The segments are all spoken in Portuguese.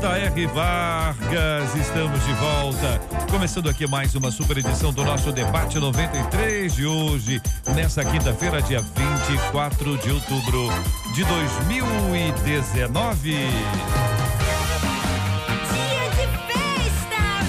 J.R. Vargas, estamos de volta. Começando aqui mais uma super edição do nosso debate 93 de hoje, nessa quinta-feira, dia 24 de outubro de 2019.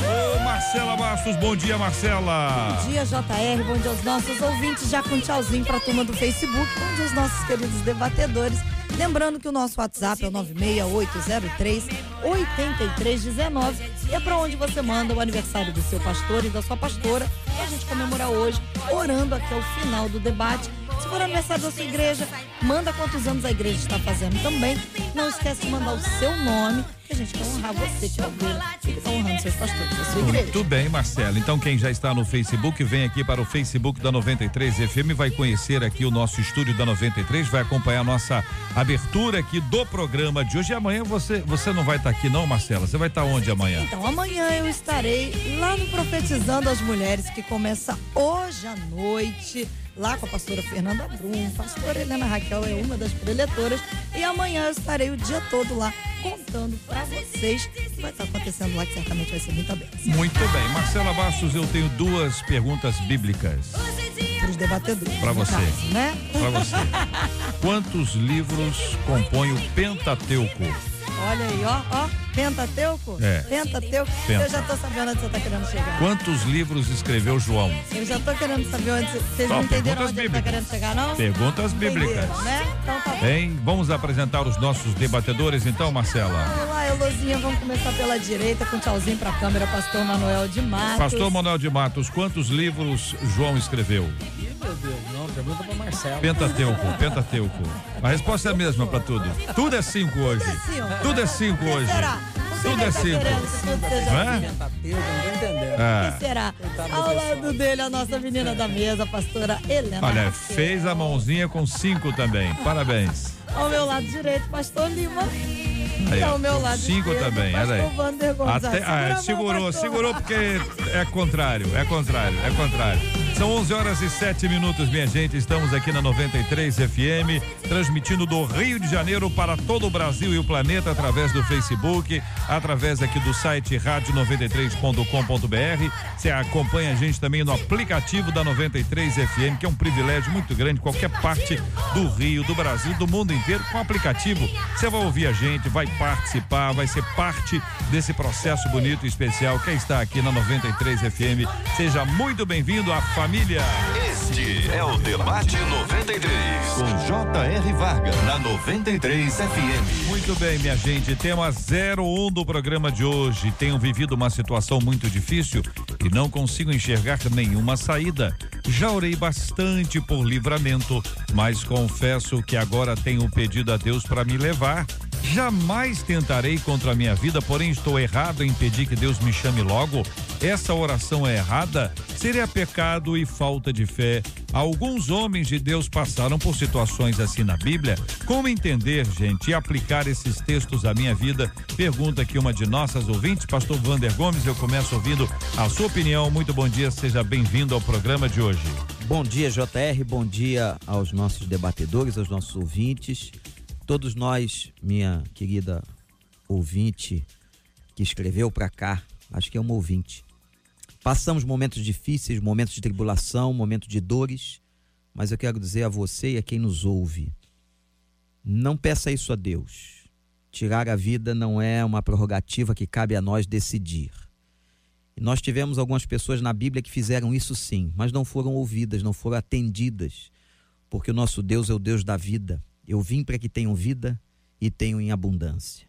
Ô, Marcela Bastos, bom dia, Marcela. Bom dia, JR. Bom dia aos nossos ouvintes. Já com tchauzinho para a turma do Facebook. Bom dia aos nossos queridos debatedores. Lembrando que o nosso WhatsApp é o 96803 8319 e é para onde você manda o aniversário do seu pastor e da sua pastora. E a gente comemorar hoje, orando até o final do debate. Se for aniversário da sua igreja, manda quantos anos a igreja está fazendo também. Não esquece de mandar o seu nome, que a gente quer honrar você, que é e que está honrando seus pastores da sua igreja. Muito bem, Marcela. Então, quem já está no Facebook, vem aqui para o Facebook da 93 FM, vai conhecer aqui o nosso estúdio da 93, vai acompanhar a nossa abertura aqui do programa de hoje. E amanhã você, você não vai estar aqui, não, Marcela? Você vai estar onde amanhã? Então, amanhã eu estarei lá no Profetizando as Mulheres, que começa hoje à noite, lá com a pastora Fernanda Brum, pastora Helena Raquel é uma das preletoras, e amanhã eu estarei o dia todo lá contando pra vocês o que vai estar acontecendo lá, que certamente vai ser muita bênção. Muito bem. Marcela Bastos, eu tenho duas perguntas bíblicas Para os debatedores. No você. caso, né? para você. Quantos livros compõem o Pentateuco? Olha aí, ó, ó, Pentateuco? É. Pentateuco. Penta. Eu já tô sabendo onde você tá querendo chegar. Quantos livros escreveu João? Eu já tô querendo saber onde você- vocês não entenderam perguntas onde ele tá bíblicas. querendo chegar, não? Perguntas bíblicas. Né? Então tá bom. Hein? Vamos apresentar os nossos debatedores então, Marcela? Vamos lá, Elozinha, vamos começar pela direita com tchauzinho pra câmera, pastor Manuel de Matos. Pastor Manuel de Matos, quantos livros João escreveu? Meu Deus, não, pergunta pra Marcelo. Pentateuco, Pentateuco. A resposta é a mesma para tudo. Tudo é cinco hoje. Tudo é cinco que hoje. Tudo é tá cinco. querendo que tudo Não é? O É. que será? Ao lado dele, a nossa menina da mesa, a pastora Helena. Olha, fez a mãozinha com cinco também. Parabéns. Ao meu lado direito, pastor Lima. Aí, ao meu lado Cinco esquerdo, também, olha aí. Até, ah, segurou, segurou porque é contrário, é contrário, é contrário. São 11 horas e 7 minutos, minha gente. Estamos aqui na 93 FM, transmitindo do Rio de Janeiro para todo o Brasil e o planeta através do Facebook, através aqui do site rádio93.com.br. Você acompanha a gente também no aplicativo da 93 FM, que é um privilégio muito grande, qualquer parte do Rio, do Brasil, do mundo inteiro, com o aplicativo. Você vai ouvir a gente, vai participar, vai ser parte desse processo bonito e especial que está aqui na 93 FM. Seja muito bem-vindo à família. Este é o Debate 93. Com J.R. Vargas. Na 93 FM. Muito bem, minha gente. Tema 01 do programa de hoje. Tenho vivido uma situação muito difícil e não consigo enxergar nenhuma saída. Já orei bastante por livramento, mas confesso que agora tenho pedido a Deus para me levar. Jamais tentarei contra a minha vida, porém estou errado em pedir que Deus me chame logo. Essa oração é errada? Seria pecado e falta de fé. Alguns homens de Deus passaram por situações assim na Bíblia. Como entender, gente, e aplicar esses textos à minha vida? Pergunta aqui uma de nossas ouvintes, Pastor Vander Gomes. Eu começo ouvindo a sua opinião. Muito bom dia, seja bem-vindo ao programa de hoje. Bom dia, JR. Bom dia aos nossos debatedores, aos nossos ouvintes. Todos nós, minha querida ouvinte que escreveu para cá, acho que é uma ouvinte. Passamos momentos difíceis, momentos de tribulação, momentos de dores, mas eu quero dizer a você e a quem nos ouve: não peça isso a Deus. Tirar a vida não é uma prerrogativa que cabe a nós decidir. Nós tivemos algumas pessoas na Bíblia que fizeram isso sim, mas não foram ouvidas, não foram atendidas, porque o nosso Deus é o Deus da vida. Eu vim para que tenham vida e tenham em abundância.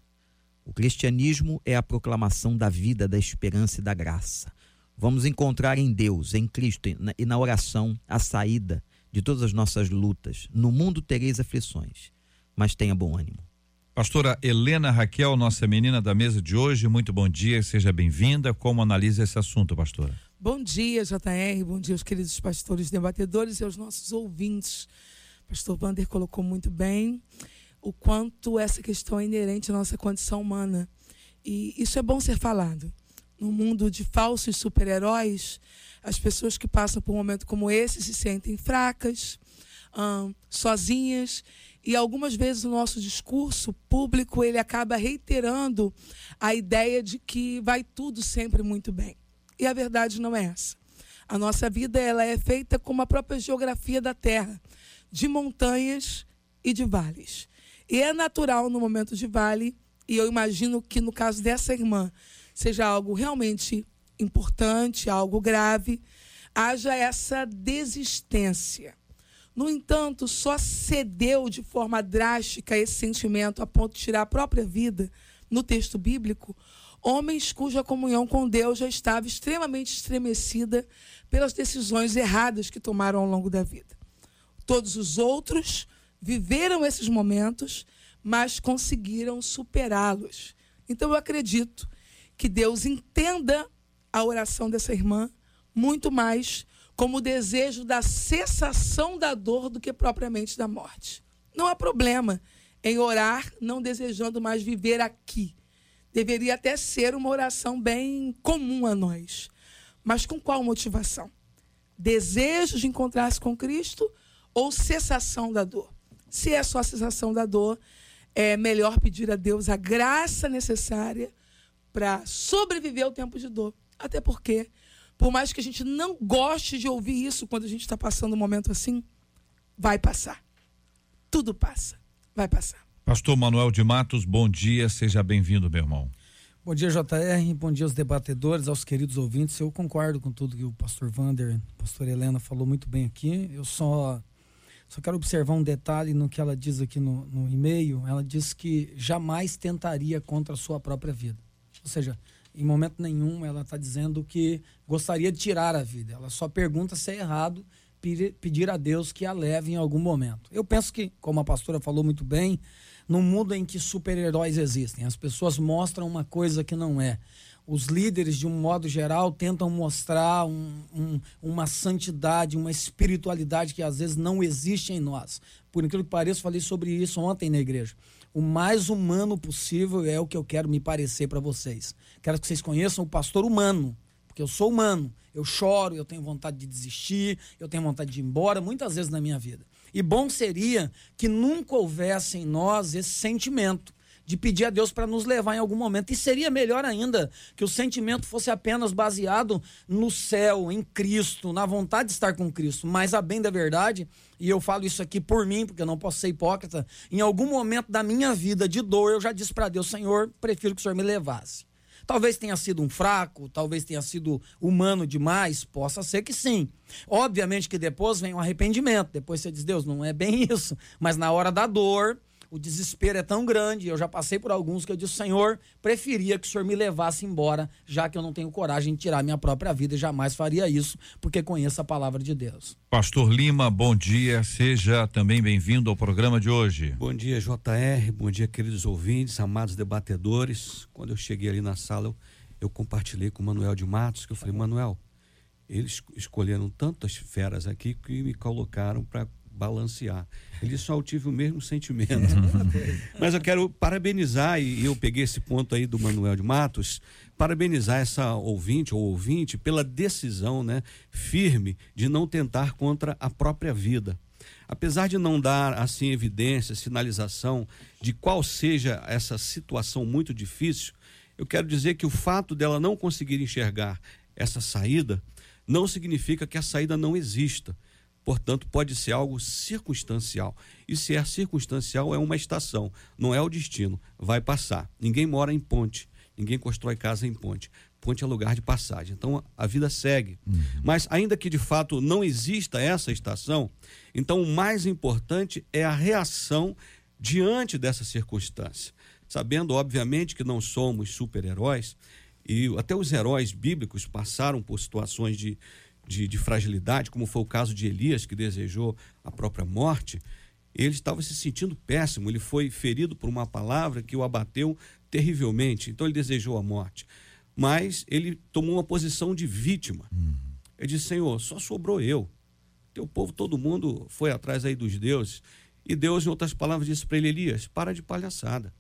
O cristianismo é a proclamação da vida, da esperança e da graça. Vamos encontrar em Deus, em Cristo e na oração a saída de todas as nossas lutas. No mundo tereis aflições, mas tenha bom ânimo. Pastora Helena Raquel, nossa menina da mesa de hoje, muito bom dia, seja bem-vinda. Como analisa esse assunto, pastora? Bom dia, JR, bom dia aos queridos pastores debatedores e aos nossos ouvintes. Pastor Vander colocou muito bem o quanto essa questão é inerente à nossa condição humana. E isso é bom ser falado. No mundo de falsos super-heróis, as pessoas que passam por um momento como esse se sentem fracas, hum, sozinhas e algumas vezes o nosso discurso público ele acaba reiterando a ideia de que vai tudo sempre muito bem. E a verdade não é essa. A nossa vida ela é feita como a própria geografia da Terra, de montanhas e de vales. E é natural no momento de vale, e eu imagino que no caso dessa irmã seja algo realmente importante, algo grave, haja essa desistência. No entanto, só cedeu de forma drástica esse sentimento a ponto de tirar a própria vida no texto bíblico homens cuja comunhão com Deus já estava extremamente estremecida pelas decisões erradas que tomaram ao longo da vida. Todos os outros viveram esses momentos, mas conseguiram superá-los. Então eu acredito que Deus entenda a oração dessa irmã muito mais como o desejo da cessação da dor do que propriamente da morte. Não há problema em orar não desejando mais viver aqui. Deveria até ser uma oração bem comum a nós. Mas com qual motivação? Desejo de encontrar-se com Cristo ou cessação da dor? Se é só cessação da dor, é melhor pedir a Deus a graça necessária para sobreviver ao tempo de dor. Até porque por mais que a gente não goste de ouvir isso quando a gente está passando um momento assim, vai passar. Tudo passa. Vai passar. Pastor Manuel de Matos, bom dia, seja bem-vindo, meu irmão. Bom dia, JR, bom dia aos debatedores, aos queridos ouvintes. Eu concordo com tudo que o pastor Vander, a pastor Helena falou muito bem aqui. Eu só, só quero observar um detalhe no que ela diz aqui no, no e-mail. Ela diz que jamais tentaria contra a sua própria vida. Ou seja, em momento nenhum ela está dizendo que gostaria de tirar a vida. Ela só pergunta se é errado pedir a Deus que a leve em algum momento. Eu penso que, como a pastora falou muito bem, no mundo em que super-heróis existem, as pessoas mostram uma coisa que não é. Os líderes, de um modo geral, tentam mostrar um, um, uma santidade, uma espiritualidade que às vezes não existe em nós. Por incrível que pareça, falei sobre isso ontem na igreja o mais humano possível é o que eu quero me parecer para vocês. Quero que vocês conheçam o pastor humano, porque eu sou humano. Eu choro, eu tenho vontade de desistir, eu tenho vontade de ir embora, muitas vezes na minha vida. E bom seria que nunca houvesse em nós esse sentimento de pedir a Deus para nos levar em algum momento. E seria melhor ainda que o sentimento fosse apenas baseado no céu, em Cristo, na vontade de estar com Cristo. Mas a bem da verdade, e eu falo isso aqui por mim, porque eu não posso ser hipócrita, em algum momento da minha vida de dor, eu já disse para Deus, Senhor, prefiro que o Senhor me levasse. Talvez tenha sido um fraco, talvez tenha sido humano demais, possa ser que sim. Obviamente que depois vem o arrependimento, depois você diz, Deus, não é bem isso. Mas na hora da dor, o desespero é tão grande, eu já passei por alguns que eu disse, Senhor, preferia que o Senhor me levasse embora, já que eu não tenho coragem de tirar minha própria vida e jamais faria isso, porque conheço a palavra de Deus. Pastor Lima, bom dia, seja também bem-vindo ao programa de hoje. Bom dia, JR, bom dia, queridos ouvintes, amados debatedores. Quando eu cheguei ali na sala, eu, eu compartilhei com o Manuel de Matos, que eu falei, Manuel, eles escolheram tantas feras aqui que me colocaram para balancear. Ele só tive o mesmo sentimento. Mas eu quero parabenizar, e eu peguei esse ponto aí do Manuel de Matos, parabenizar essa ouvinte ou ouvinte pela decisão né, firme de não tentar contra a própria vida. Apesar de não dar assim evidência, sinalização de qual seja essa situação muito difícil, eu quero dizer que o fato dela não conseguir enxergar essa saída não significa que a saída não exista. Portanto, pode ser algo circunstancial. E se é circunstancial, é uma estação, não é o destino. Vai passar. Ninguém mora em ponte, ninguém constrói casa em ponte. Ponte é lugar de passagem. Então a vida segue. Uhum. Mas ainda que de fato não exista essa estação, então o mais importante é a reação diante dessa circunstância. Sabendo, obviamente, que não somos super-heróis, e até os heróis bíblicos passaram por situações de, de, de fragilidade, como foi o caso de Elias, que desejou a própria morte. ele estava se sentindo péssimo, ele foi ferido por uma palavra que o abateu terrivelmente, então ele desejou a morte. Mas ele tomou uma posição de vítima. Uhum. Ele disse: Senhor, só sobrou eu. Teu povo, todo mundo foi atrás aí dos deuses. E Deus, em outras palavras, disse para ele: Elias, para de palhaçada.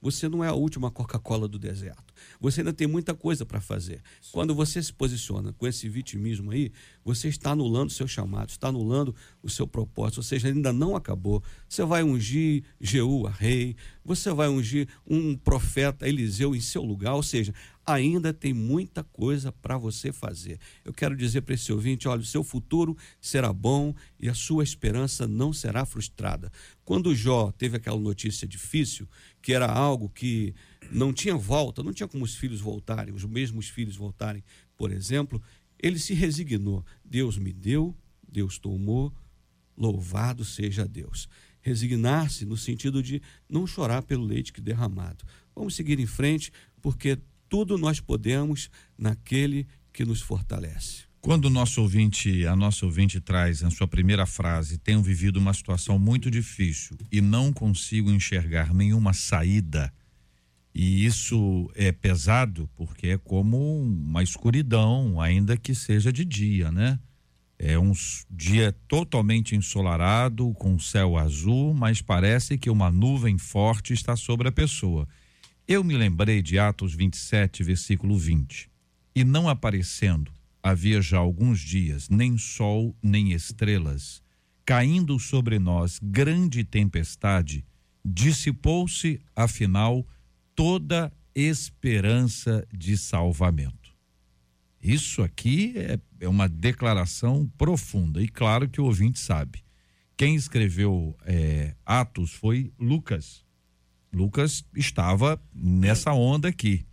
Você não é a última Coca-Cola do deserto. Você ainda tem muita coisa para fazer. Quando você se posiciona com esse vitimismo aí, você está anulando o seu chamado, está anulando o seu propósito, ou seja, ainda não acabou. Você vai ungir Jeú a rei, você vai ungir um profeta Eliseu em seu lugar, ou seja, ainda tem muita coisa para você fazer. Eu quero dizer para esse ouvinte: olha, o seu futuro será bom e a sua esperança não será frustrada. Quando Jó teve aquela notícia difícil, que era algo que não tinha volta, não tinha como os filhos voltarem, os mesmos filhos voltarem, por exemplo, ele se resignou. Deus me deu, Deus tomou, louvado seja Deus. Resignar-se no sentido de não chorar pelo leite que derramado. Vamos seguir em frente, porque tudo nós podemos naquele que nos fortalece. Quando o nosso ouvinte, a nossa ouvinte traz a sua primeira frase, tenho vivido uma situação muito difícil e não consigo enxergar nenhuma saída, e isso é pesado porque é como uma escuridão, ainda que seja de dia, né? É um dia totalmente ensolarado, com céu azul, mas parece que uma nuvem forte está sobre a pessoa. Eu me lembrei de Atos 27, versículo 20. E não aparecendo, havia já alguns dias, nem sol, nem estrelas, caindo sobre nós grande tempestade, dissipou-se, afinal, toda esperança de salvamento. Isso aqui é, é, uma declaração profunda, e claro que o ouvinte sabe. Quem escreveu é, Atos foi Lucas. Lucas estava nessa onda aqui,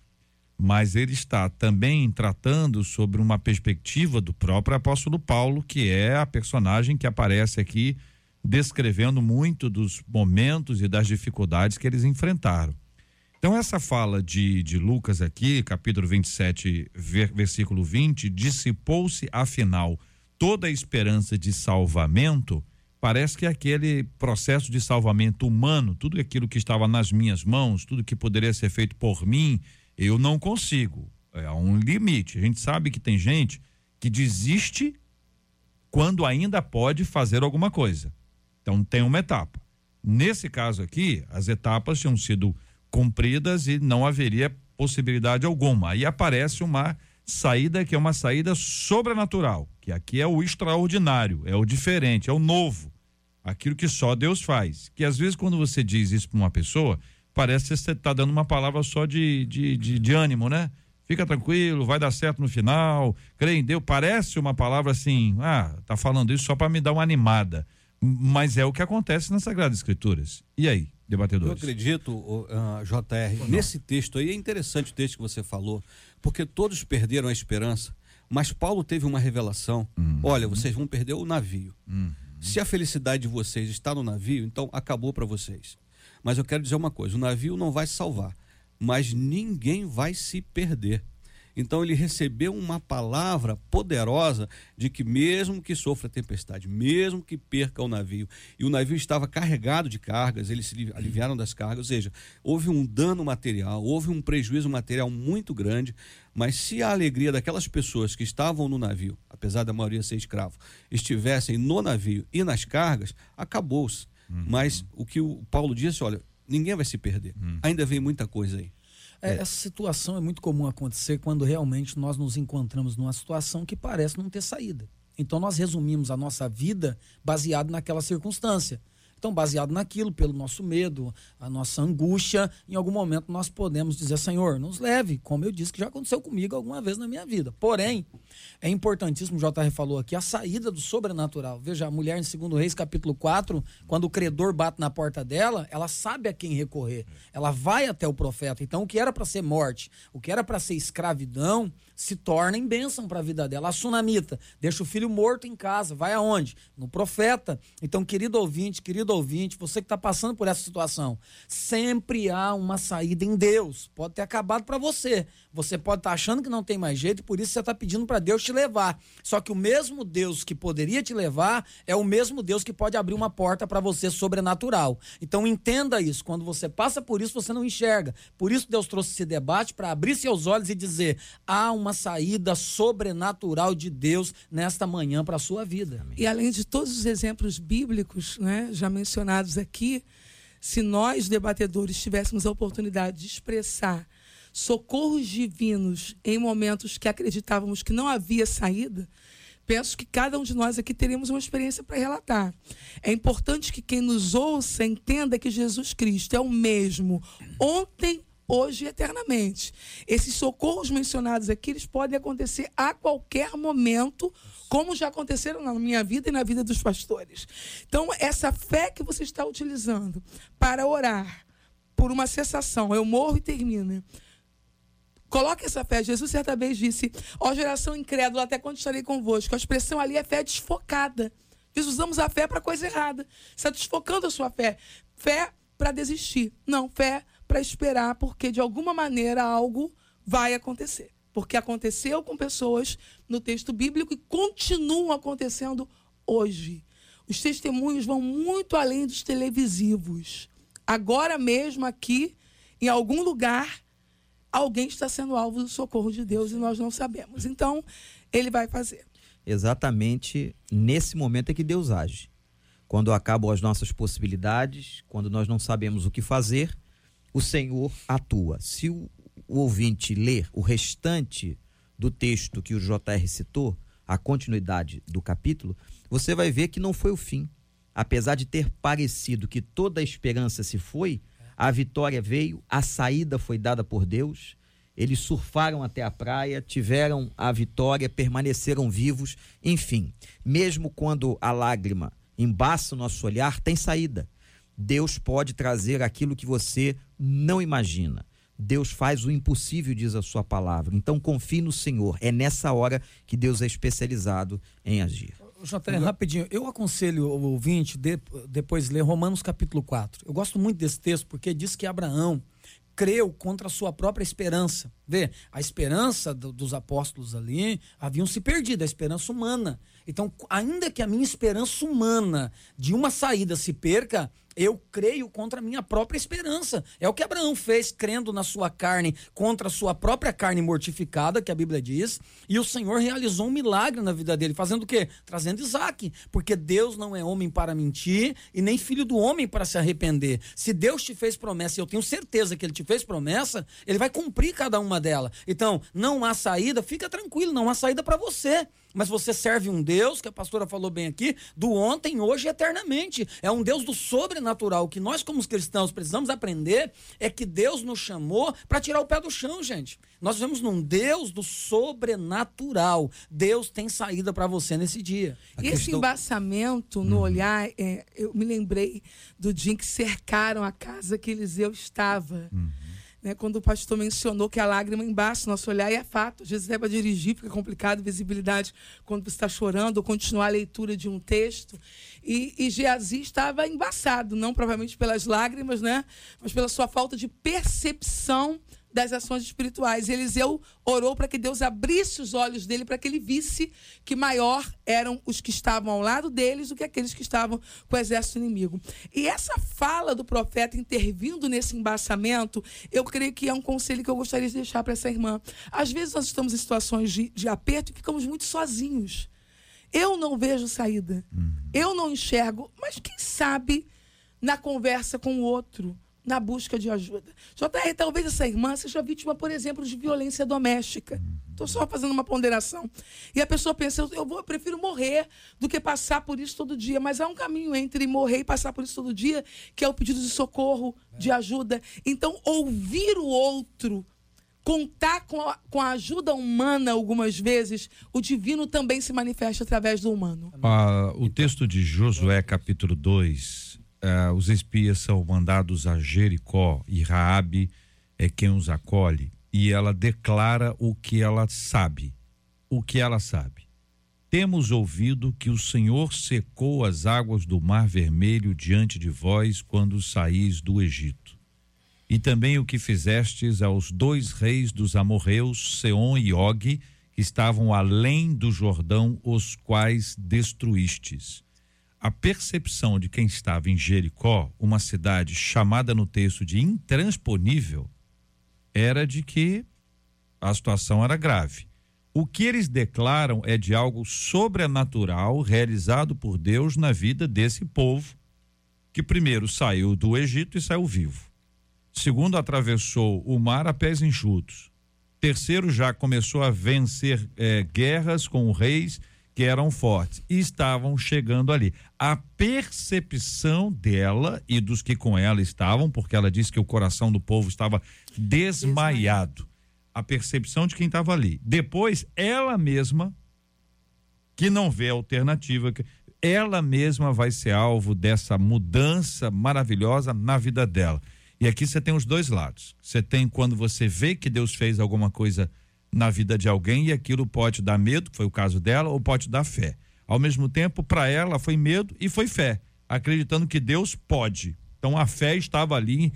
mas ele está também tratando sobre uma perspectiva do próprio apóstolo Paulo, que é a personagem que aparece aqui descrevendo muito dos momentos e das dificuldades que eles enfrentaram. Então, essa fala de, de Lucas aqui, capítulo 27, versículo 20, dissipou-se afinal toda a esperança de salvamento Parece que aquele processo de salvamento humano, tudo aquilo que estava nas minhas mãos, tudo que poderia ser feito por mim, eu não consigo. É um limite. A gente sabe que tem gente que desiste quando ainda pode fazer alguma coisa. Então tem uma etapa. Nesse caso aqui, as etapas tinham sido cumpridas e não haveria possibilidade alguma. Aí aparece uma saída que é uma saída sobrenatural, que aqui é o extraordinário, é o diferente, é o novo aquilo que só Deus faz. Que às vezes, quando você diz isso para uma pessoa, parece que você está dando uma palavra só de, de, de, de, ânimo, né? Fica tranquilo, vai dar certo no final, crê em Deus. Parece uma palavra assim, ah, tá falando isso só para me dar uma animada. Mas é o que acontece nas Sagradas Escrituras. E aí, debatedores? Eu acredito, uh, JR, nesse texto aí, é interessante o texto que você falou, porque todos perderam a esperança. Mas Paulo teve uma revelação: uhum. olha, vocês vão perder o navio. Uhum. Se a felicidade de vocês está no navio, então acabou para vocês. Mas eu quero dizer uma coisa: o navio não vai se salvar, mas ninguém vai se perder. Então ele recebeu uma palavra poderosa de que mesmo que sofra tempestade, mesmo que perca o navio, e o navio estava carregado de cargas, eles se aliviaram das cargas, ou seja, houve um dano material, houve um prejuízo material muito grande, mas se a alegria daquelas pessoas que estavam no navio, apesar da maioria ser escravo, estivessem no navio e nas cargas, acabou-se. Uhum. Mas o que o Paulo disse, olha, ninguém vai se perder. Uhum. Ainda vem muita coisa aí. É, essa situação é muito comum acontecer quando realmente nós nos encontramos numa situação que parece não ter saída. Então nós resumimos a nossa vida baseado naquela circunstância. Então, baseado naquilo, pelo nosso medo, a nossa angústia, em algum momento nós podemos dizer: Senhor, nos leve, como eu disse que já aconteceu comigo alguma vez na minha vida. Porém, é importantíssimo, o JR falou aqui, a saída do sobrenatural. Veja, a mulher em 2 Reis, capítulo 4, quando o credor bate na porta dela, ela sabe a quem recorrer. Ela vai até o profeta. Então, o que era para ser morte, o que era para ser escravidão, se torna em bênção para a vida dela. A sunamita deixa o filho morto em casa, vai aonde? No profeta. Então, querido ouvinte, querido ouvinte, você que está passando por essa situação, sempre há uma saída em Deus. Pode ter acabado para você. Você pode estar tá achando que não tem mais jeito por isso você está pedindo para Deus te levar. Só que o mesmo Deus que poderia te levar é o mesmo Deus que pode abrir uma porta para você sobrenatural. Então entenda isso. Quando você passa por isso, você não enxerga. Por isso Deus trouxe esse debate para abrir seus olhos e dizer: há uma saída sobrenatural de Deus nesta manhã para a sua vida. E além de todos os exemplos bíblicos, né, já mencionados aqui, se nós debatedores tivéssemos a oportunidade de expressar socorros divinos em momentos que acreditávamos que não havia saída, penso que cada um de nós aqui teríamos uma experiência para relatar. É importante que quem nos ouça entenda que Jesus Cristo é o mesmo ontem, hoje e eternamente. Esses socorros mencionados aqui, eles podem acontecer a qualquer momento, como já aconteceram na minha vida e na vida dos pastores. Então, essa fé que você está utilizando para orar por uma cessação, eu morro e termina Coloque essa fé. Jesus certa vez disse: Ó geração incrédula, até quando estarei convosco? A expressão ali é fé desfocada. Nós usamos a fé para coisa errada. Está desfocando a sua fé. Fé para desistir. Não, fé para esperar, porque de alguma maneira algo vai acontecer. Porque aconteceu com pessoas no texto bíblico e continuam acontecendo hoje. Os testemunhos vão muito além dos televisivos. Agora mesmo aqui, em algum lugar, alguém está sendo alvo do socorro de Deus e nós não sabemos. Então, ele vai fazer. Exatamente nesse momento é que Deus age. Quando acabam as nossas possibilidades, quando nós não sabemos o que fazer, o Senhor atua. Se o, o ouvinte ler o restante do texto que o JR citou, a continuidade do capítulo, você vai ver que não foi o fim. Apesar de ter parecido que toda a esperança se foi, a vitória veio, a saída foi dada por Deus. Eles surfaram até a praia, tiveram a vitória, permaneceram vivos. Enfim, mesmo quando a lágrima embaça o nosso olhar, tem saída. Deus pode trazer aquilo que você não imagina. Deus faz o impossível, diz a sua palavra. Então confie no Senhor. É nessa hora que Deus é especializado em agir. JR, rapidinho, eu aconselho o ouvinte de, depois ler Romanos capítulo 4. Eu gosto muito desse texto porque diz que Abraão creu contra a sua própria esperança. Vê, a esperança do, dos apóstolos ali haviam se perdido, a esperança humana. Então, ainda que a minha esperança humana de uma saída se perca, eu creio contra a minha própria esperança. É o que Abraão fez, crendo na sua carne contra a sua própria carne mortificada, que a Bíblia diz. E o Senhor realizou um milagre na vida dele, fazendo o quê? Trazendo Isaac. Porque Deus não é homem para mentir e nem filho do homem para se arrepender. Se Deus te fez promessa, e eu tenho certeza que ele te fez promessa, ele vai cumprir cada uma delas. Então, não há saída, fica tranquilo, não há saída para você mas você serve um Deus, que a pastora falou bem aqui, do ontem, hoje e eternamente. É um Deus do sobrenatural. O que nós, como cristãos, precisamos aprender é que Deus nos chamou para tirar o pé do chão, gente. Nós vivemos num Deus do sobrenatural. Deus tem saída para você nesse dia. E esse embaçamento no uhum. olhar, é, eu me lembrei do dia em que cercaram a casa que Eliseu estava. Uhum. Né, quando o pastor mencionou que a lágrima embaixo, nosso olhar, e é fato. Às vezes é para dirigir, fica complicado, visibilidade quando você está chorando, ou continuar a leitura de um texto. E, e Geazi estava embaçado, não provavelmente pelas lágrimas, né, mas pela sua falta de percepção das ações espirituais. Eliseu orou para que Deus abrisse os olhos dele para que ele visse que maior eram os que estavam ao lado deles do que aqueles que estavam com o exército inimigo. E essa fala do profeta intervindo nesse embaçamento, eu creio que é um conselho que eu gostaria de deixar para essa irmã. Às vezes nós estamos em situações de, de aperto e ficamos muito sozinhos. Eu não vejo saída. Uhum. Eu não enxergo, mas quem sabe na conversa com o outro na busca de ajuda. JR, talvez essa irmã seja vítima, por exemplo, de violência doméstica. Estou só fazendo uma ponderação. E a pessoa pensa, eu, vou, eu prefiro morrer do que passar por isso todo dia. Mas há um caminho entre morrer e passar por isso todo dia, que é o pedido de socorro, de ajuda. Então, ouvir o outro, contar com a, com a ajuda humana algumas vezes, o divino também se manifesta através do humano. Ah, o texto de Josué, capítulo 2, uh, os espias são mandados a Jericó e Raabe é quem os acolhe e ela declara o que ela sabe. O que ela sabe. temos ouvido que o Senhor secou as águas do Mar Vermelho diante de vós quando saís do Egito. E também o que fizestes aos dois reis dos amorreus, Seom e Og, que estavam além do Jordão, os quais destruístes. A percepção de quem estava em Jericó, uma cidade chamada no texto de intransponível, era de que a situação era grave. O que eles declaram é de algo sobrenatural realizado por Deus na vida desse povo, que primeiro saiu do Egito e saiu vivo. Segundo, atravessou o mar a pés enxutos. Terceiro, já começou a vencer é, guerras com reis que eram fortes e estavam chegando ali. A percepção dela e dos que com ela estavam, porque ela disse que o coração do povo estava desmaiado. A percepção de quem estava ali. Depois, ela mesma, que não vê alternativa, ela mesma vai ser alvo dessa mudança maravilhosa na vida dela. E aqui você tem os dois lados. Você tem quando você vê que Deus fez alguma coisa na vida de alguém e aquilo pode dar medo, foi o caso dela, ou pode dar fé. Ao mesmo tempo, para ela foi medo e foi fé, acreditando que Deus pode. Então a fé estava ali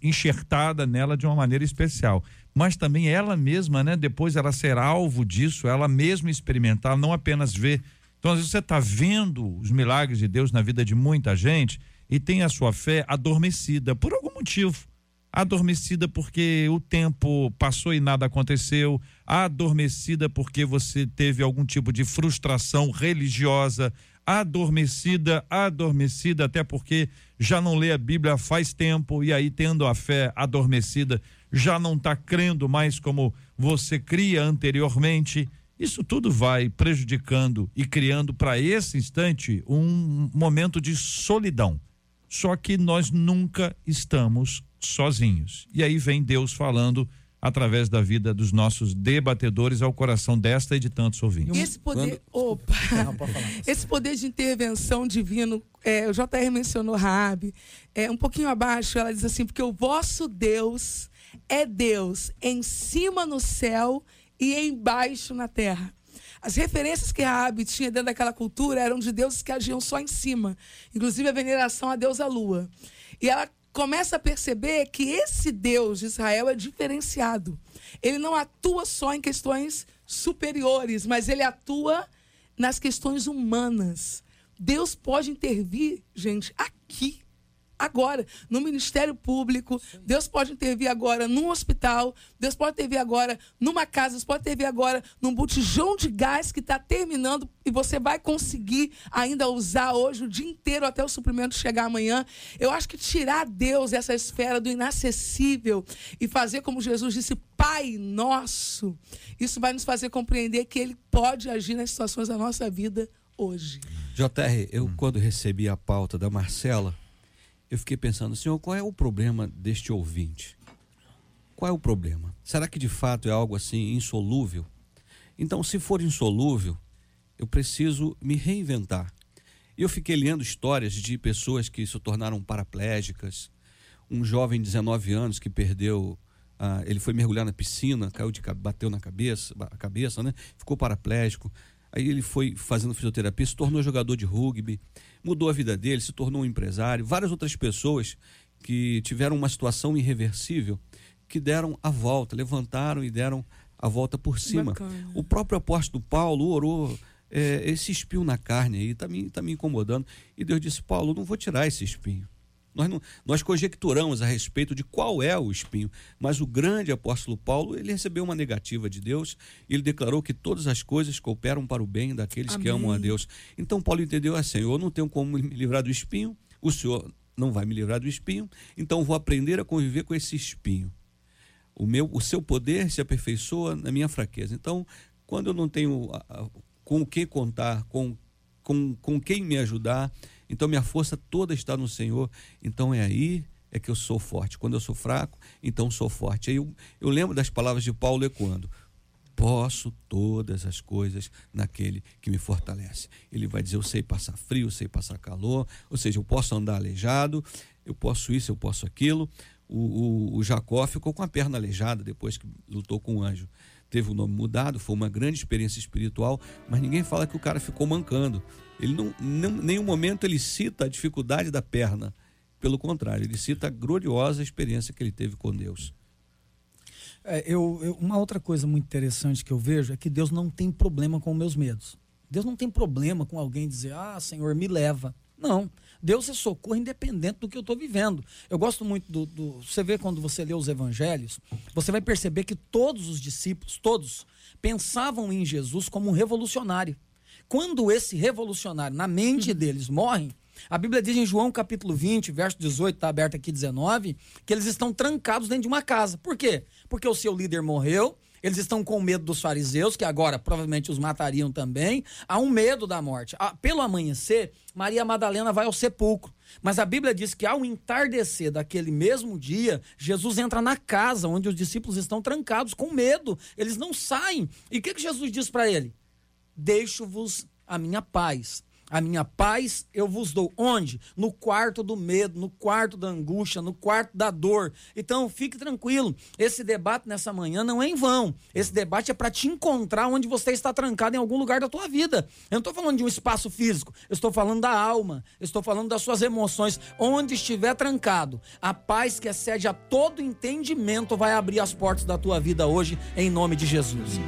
enxertada nela de uma maneira especial. Mas também ela mesma, né, depois ela ser alvo disso, ela mesma experimentar, não apenas ver. Então às vezes você está vendo os milagres de Deus na vida de muita gente e tem a sua fé adormecida por algum motivo adormecida porque o tempo passou e nada aconteceu, adormecida porque você teve algum tipo de frustração religiosa, adormecida, adormecida até porque já não lê a Bíblia faz tempo e aí tendo a fé adormecida, já não está crendo mais como você cria anteriormente. Isso tudo vai prejudicando e criando para esse instante um momento de solidão. Só que nós nunca estamos sozinhos. E aí vem Deus falando através da vida dos nossos debatedores ao coração desta e de tantos ouvintes. Esse poder, opa, esse poder de intervenção divino, é, o JR mencionou Raabe, é um pouquinho abaixo, ela diz assim, porque o vosso Deus é Deus em cima no céu e embaixo na terra. As referências que Raabe tinha dentro daquela cultura eram de deuses que agiam só em cima, inclusive a veneração à deusa lua. E ela começa a perceber que esse Deus de Israel é diferenciado. Ele não atua só em questões superiores, mas ele atua nas questões humanas. Deus pode intervir, gente, aqui agora no Ministério Público, Deus pode intervir agora num hospital, Deus pode intervir agora numa casa, Deus pode intervir agora num botijão de gás que está terminando e você vai conseguir ainda usar hoje o dia inteiro até o suprimento chegar amanhã. Eu acho que tirar Deus essa esfera do inacessível e fazer como Jesus disse, Pai nosso, isso vai nos fazer compreender que Ele pode agir nas situações da nossa vida hoje. JR, eu hum. quando recebi a pauta da Marcela, eu fiquei pensando, Senhor, qual é o problema deste ouvinte? Qual é o problema? Será que de fato é algo assim insolúvel? Então, se for insolúvel, eu preciso me reinventar. Eu fiquei lendo histórias de pessoas que se tornaram paraplégicas. Um jovem de 19 anos que perdeu, ah, ele foi mergulhar na piscina, caiu de bateu na cabeça, a cabeça, né? Ficou paraplégico. Aí ele foi fazendo fisioterapia, se tornou jogador de rugby, mudou a vida dele, se tornou um empresário. Várias outras pessoas que tiveram uma situação irreversível, que deram a volta, levantaram e deram a volta por cima. Bacana. O próprio apóstolo Paulo orou é, esse espinho na carne aí, está me, tá me incomodando. E Deus disse: Paulo, não vou tirar esse espinho. Nós, não, nós conjecturamos a respeito de qual é o espinho, mas o grande apóstolo Paulo, ele recebeu uma negativa de Deus e ele declarou que todas as coisas cooperam para o bem daqueles Amém. que amam a Deus. Então Paulo entendeu assim, eu não tenho como me livrar do espinho, o Senhor não vai me livrar do espinho, então vou aprender a conviver com esse espinho. O meu, o seu poder se aperfeiçoa na minha fraqueza. Então, quando eu não tenho com o que contar, com, com, com quem me ajudar, então minha força toda está no Senhor. Então é aí é que eu sou forte. Quando eu sou fraco, então sou forte. Aí eu, eu lembro das palavras de Paulo ecoando. Posso todas as coisas naquele que me fortalece. Ele vai dizer: eu sei passar frio, eu sei passar calor, ou seja, eu posso andar aleijado, eu posso isso, eu posso aquilo. o, o, o Jacó ficou com a perna aleijada depois que lutou com o anjo. Teve o nome mudado, foi uma grande experiência espiritual, mas ninguém fala que o cara ficou mancando. Ele não, não nenhum momento ele cita a dificuldade da perna. Pelo contrário, ele cita a gloriosa experiência que ele teve com Deus. É, eu, eu, uma outra coisa muito interessante que eu vejo é que Deus não tem problema com meus medos. Deus não tem problema com alguém dizer, ah, Senhor, me leva. Não. Deus é socorro independente do que eu estou vivendo. Eu gosto muito do, do, Você vê quando você lê os evangelhos, você vai perceber que todos os discípulos, todos, pensavam em Jesus como um revolucionário. Quando esse revolucionário, na mente deles, morre, a Bíblia diz em João capítulo 20, verso 18, está aberto aqui 19, que eles estão trancados dentro de uma casa. Por quê? Porque o seu líder morreu, eles estão com medo dos fariseus, que agora provavelmente os matariam também. Há um medo da morte. Ah, pelo amanhecer, Maria Madalena vai ao sepulcro. Mas a Bíblia diz que ao entardecer daquele mesmo dia, Jesus entra na casa onde os discípulos estão trancados com medo. Eles não saem. E o que, que Jesus diz para ele? Deixo-vos a minha paz. A minha paz eu vos dou. Onde? No quarto do medo, no quarto da angústia, no quarto da dor. Então, fique tranquilo. Esse debate nessa manhã não é em vão. Esse debate é para te encontrar onde você está trancado em algum lugar da tua vida. Eu não estou falando de um espaço físico. Eu estou falando da alma. Eu estou falando das suas emoções. Onde estiver trancado, a paz que excede a todo entendimento vai abrir as portas da tua vida hoje, em nome de Jesus.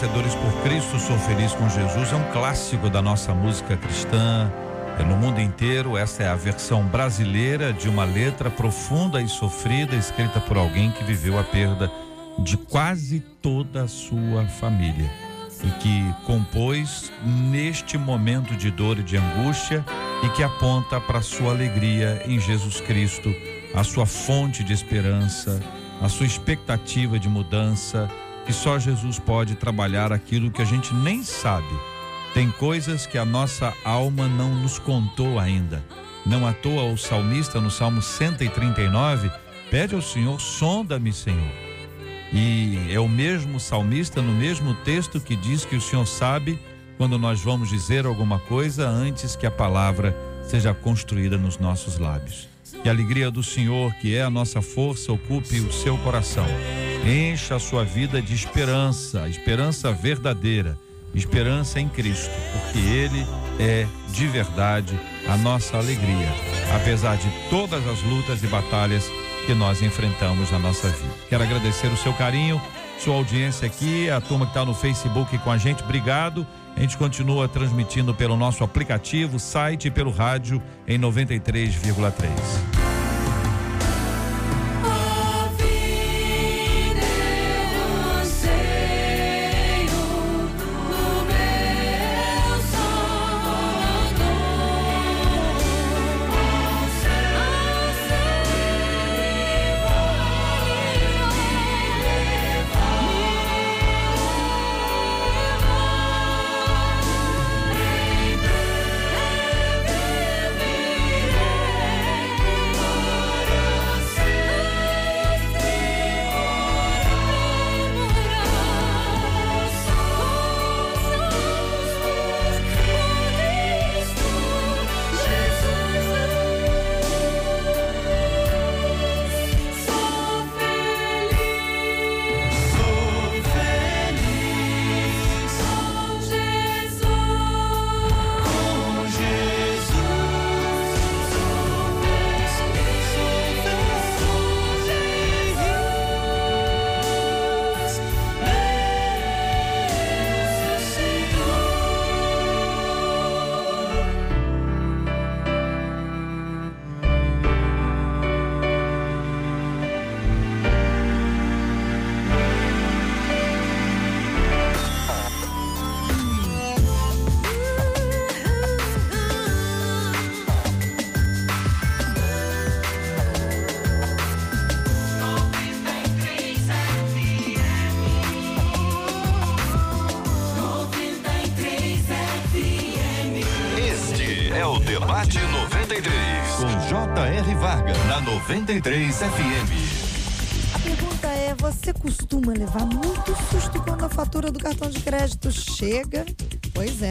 Vencedores por Cristo, sou feliz com Jesus é um clássico da nossa música cristã. É no mundo inteiro, essa é a versão brasileira de uma letra profunda e sofrida escrita por alguém que viveu a perda de quase toda a sua família e que compôs neste momento de dor e de angústia e que aponta para sua alegria em Jesus Cristo, a sua fonte de esperança, a sua expectativa de mudança que só Jesus pode trabalhar aquilo que a gente nem sabe. Tem coisas que a nossa alma não nos contou ainda. Não à toa o salmista no Salmo 139 pede ao Senhor: sonda-me, Senhor. E é o mesmo salmista no mesmo texto que diz que o Senhor sabe quando nós vamos dizer alguma coisa antes que a palavra seja construída nos nossos lábios. Que a alegria do Senhor, que é a nossa força, ocupe o seu coração. Encha a sua vida de esperança, esperança verdadeira, esperança em Cristo, porque Ele é de verdade a nossa alegria, apesar de todas as lutas e batalhas que nós enfrentamos na nossa vida. Quero agradecer o seu carinho, sua audiência aqui, a turma que está no Facebook com a gente, obrigado. A gente continua transmitindo pelo nosso aplicativo, site e pelo rádio em 93,3. Debate 93, com J.R. Varga, na 93 FM. A pergunta é: você costuma levar muito susto quando a fatura do cartão de crédito chega? Pois é.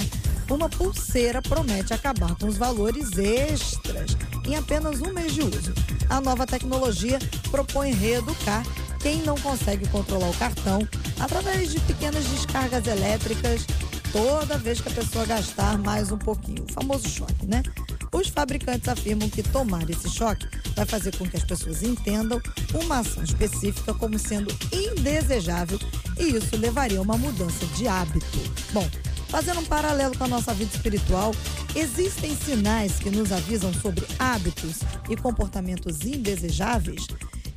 Uma pulseira promete acabar com os valores extras em apenas um mês de uso. A nova tecnologia propõe reeducar quem não consegue controlar o cartão através de pequenas descargas elétricas toda vez que a pessoa gastar mais um pouquinho. O famoso choque, né? Os fabricantes afirmam que tomar esse choque vai fazer com que as pessoas entendam uma ação específica como sendo indesejável e isso levaria a uma mudança de hábito. Bom, fazendo um paralelo com a nossa vida espiritual, existem sinais que nos avisam sobre hábitos e comportamentos indesejáveis?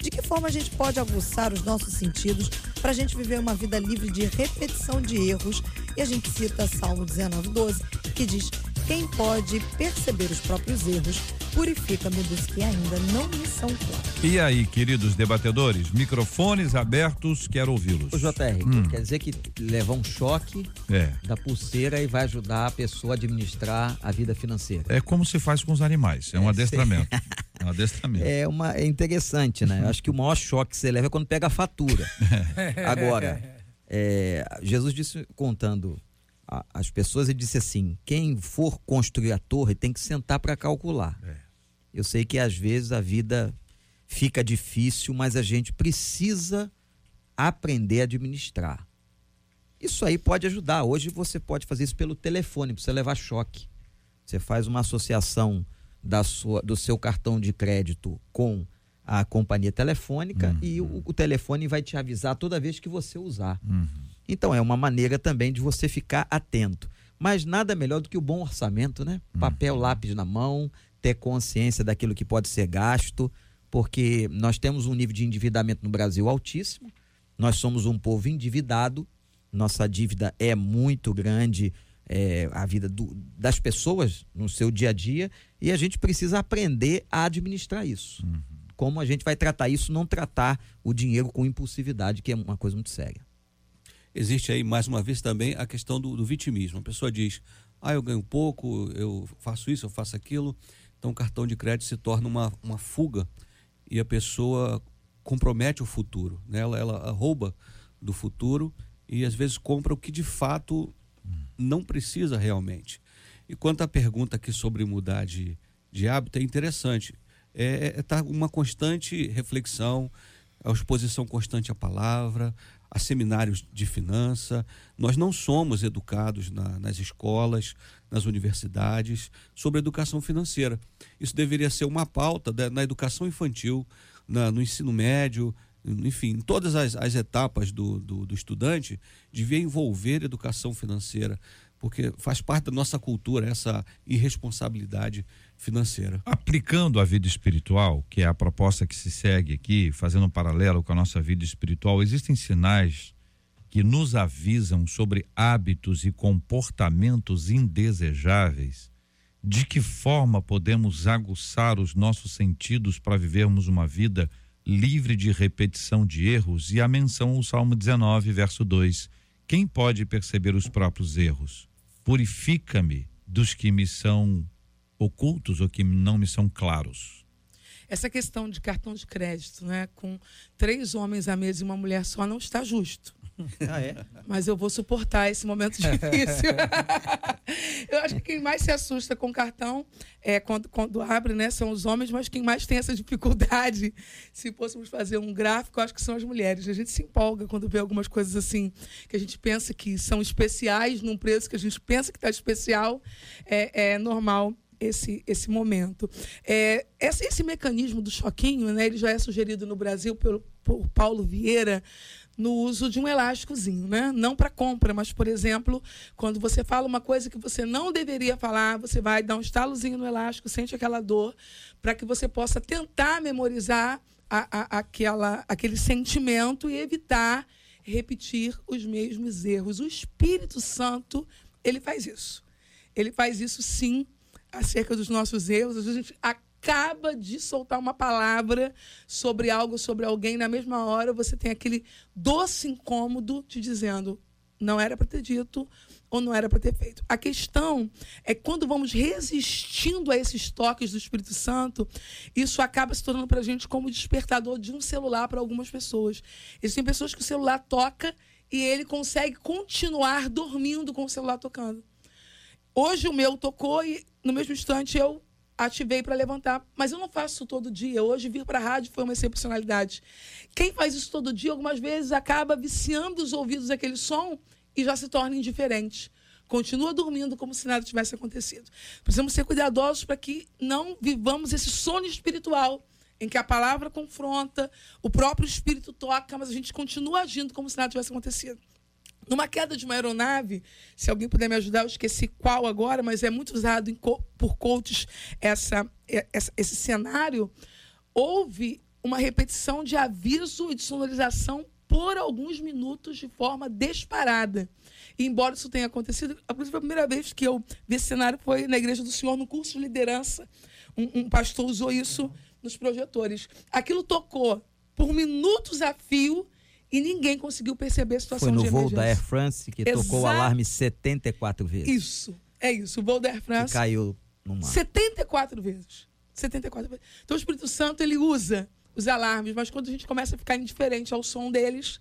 De que forma a gente pode aguçar os nossos sentidos para a gente viver uma vida livre de repetição de erros? E a gente cita Salmo 19, 12, que diz: Quem pode perceber os próprios erros, purifica-me dos que ainda não me são claros. E aí, queridos debatedores, microfones abertos, quero ouvi-los. Ô, JR, Hum. quer dizer que levar um choque É. da pulseira e vai ajudar a pessoa a administrar a vida financeira. É como se faz com os animais, é um É, adestramento. É um adestramento. É uma é interessante, né? Eu acho que o maior choque que você leva é quando pega a fatura. Agora, é, Jesus disse contando a- as pessoas e disse assim: quem for construir a torre tem que sentar para calcular. É. Eu sei que às vezes a vida fica difícil, mas a gente precisa aprender a administrar. Isso aí pode ajudar. Hoje você pode fazer isso pelo telefone, você levar choque. Você faz uma associação da sua, do seu cartão de crédito com a companhia telefônica e o, o telefone vai te avisar toda vez que você usar. Então é uma maneira também de você ficar atento. Mas nada melhor do que o bom orçamento, né? Papel, lápis na mão, ter consciência daquilo que pode ser gasto, porque nós temos um nível de endividamento no Brasil altíssimo. Nós somos um povo endividado, nossa dívida é muito grande, é, a vida do- das pessoas no seu dia a dia, e a gente precisa aprender a administrar isso. Como a gente vai tratar isso, não tratar o dinheiro com impulsividade, que é uma coisa muito séria. Existe aí, mais uma vez, também a questão do, do vitimismo. A pessoa diz, ah, eu ganho pouco, eu faço isso, eu faço aquilo. Então o cartão de crédito se torna uma, uma fuga e a pessoa compromete o futuro. Né? Ela, ela rouba do futuro e às vezes compra o que de fato não precisa realmente. E quanto à pergunta aqui sobre mudar de, de hábito, é interessante. É, é tá uma constante reflexão, a exposição constante à palavra, a seminários de finança. Nós não somos educados na- nas escolas, nas universidades, sobre educação financeira. Isso deveria ser uma pauta da- na educação infantil, na- no ensino médio, enfim, em todas as, as etapas do, do, do estudante, devia envolver educação financeira, porque faz parte da nossa cultura essa irresponsabilidade financeira. Aplicando a vida espiritual, que é a proposta que se segue aqui, fazendo um paralelo com a nossa vida espiritual, existem sinais que nos avisam sobre hábitos e comportamentos indesejáveis. De que forma podemos aguçar os nossos sentidos para vivermos uma vida livre de repetição de erros? E a menção ao Salmo 19, verso 2. Quem pode perceber os próprios erros? Purifica-me dos que me são ocultos ou que não me são claros. Essa questão de cartão de crédito, né, com três homens à mesa e uma mulher só, não está justo. Ah, é? Mas eu vou suportar esse momento difícil. eu acho que quem mais se assusta com cartão é quando, quando abre, né? São os homens, mas quem mais tem essa dificuldade, se fôssemos fazer um gráfico, eu acho que são as mulheres. A gente se empolga quando vê algumas coisas assim que a gente pensa que são especiais num preço que a gente pensa que está especial. É, é normal esse, esse momento. É, esse, esse mecanismo do choquinho, né, ele já é sugerido no Brasil pelo, por Paulo Vieira no uso de um elásticozinho, né? Não para compra, mas, por exemplo, quando você fala uma coisa que você não deveria falar, você vai dar um estalozinho no elástico, sente aquela dor, para que você possa tentar memorizar a, a, aquela, aquele sentimento e evitar repetir os mesmos erros. O Espírito Santo, ele faz isso. Ele faz isso sim acerca dos nossos erros. Às vezes a gente acaba de soltar uma palavra sobre algo, sobre alguém, na mesma hora você tem aquele doce incômodo te dizendo: não era para ter dito ou não era para ter feito. A questão é quando vamos resistindo a esses toques do Espírito Santo, isso acaba se tornando para a gente como despertador de um celular para algumas pessoas. Existem pessoas que o celular toca e ele consegue continuar dormindo com o celular tocando. Hoje o meu tocou e no mesmo instante eu ativei para levantar, mas eu não faço isso todo dia. Hoje vir para a rádio foi uma excepcionalidade. Quem faz isso todo dia, algumas vezes acaba viciando os ouvidos daquele som e já se torna indiferente. Continua dormindo como se nada tivesse acontecido. Precisamos ser cuidadosos para que não vivamos esse sono espiritual em que a palavra confronta, o próprio espírito toca, mas a gente continua agindo como se nada tivesse acontecido. Numa queda de uma aeronave, se alguém puder me ajudar, eu esqueci qual agora, mas é muito usado co por coaches essa, essa, esse cenário. Houve uma repetição de aviso e de sonorização por alguns minutos de forma disparada. E embora isso tenha acontecido, a primeira vez que eu vi esse cenário foi na Igreja do Senhor, no curso de liderança. Um, um pastor usou isso nos projetores. Aquilo tocou por minutos a fio e ninguém conseguiu perceber a situação Foi no de voo da Air France que Exa- tocou o alarme 74 vezes. Isso, é isso. O voo da Air Que France, caiu no mar. 74 vezes. 74 vezes. Então o Espírito Santo, ele usa os alarmes, mas quando a gente começa a ficar indiferente ao som deles,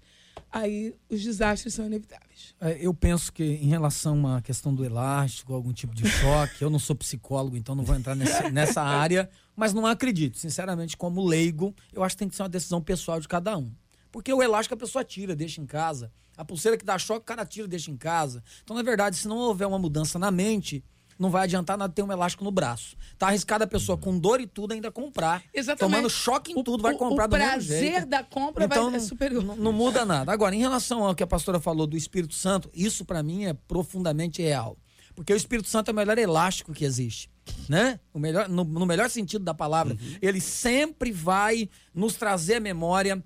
aí os desastres são inevitáveis. É, Eu penso que em relação à questão do elástico, algum tipo de choque, eu não sou psicólogo, então não vou entrar nessa, nessa área, mas não acredito. Sinceramente, como leigo, eu acho que tem que ser uma decisão pessoal de cada um. Porque o elástico a pessoa tira, deixa em casa. A pulseira que dá choque, o cara tira, deixa em casa. Então, na verdade, se não houver uma mudança na mente, não vai adiantar nada ter um elástico no braço. Tá arriscado a pessoa com dor e tudo ainda comprar. Exatamente. Tomando choque em O- tudo, vai o- comprar o do mesmo prazer jeito. da compra vai- é superior. Não, não muda nada. Agora, em relação ao que a pastora falou do Espírito Santo, isso para mim é profundamente real. Porque o Espírito Santo é o melhor elástico que existe. Né? O melhor, no, no melhor sentido da palavra. Ele sempre vai nos trazer à memória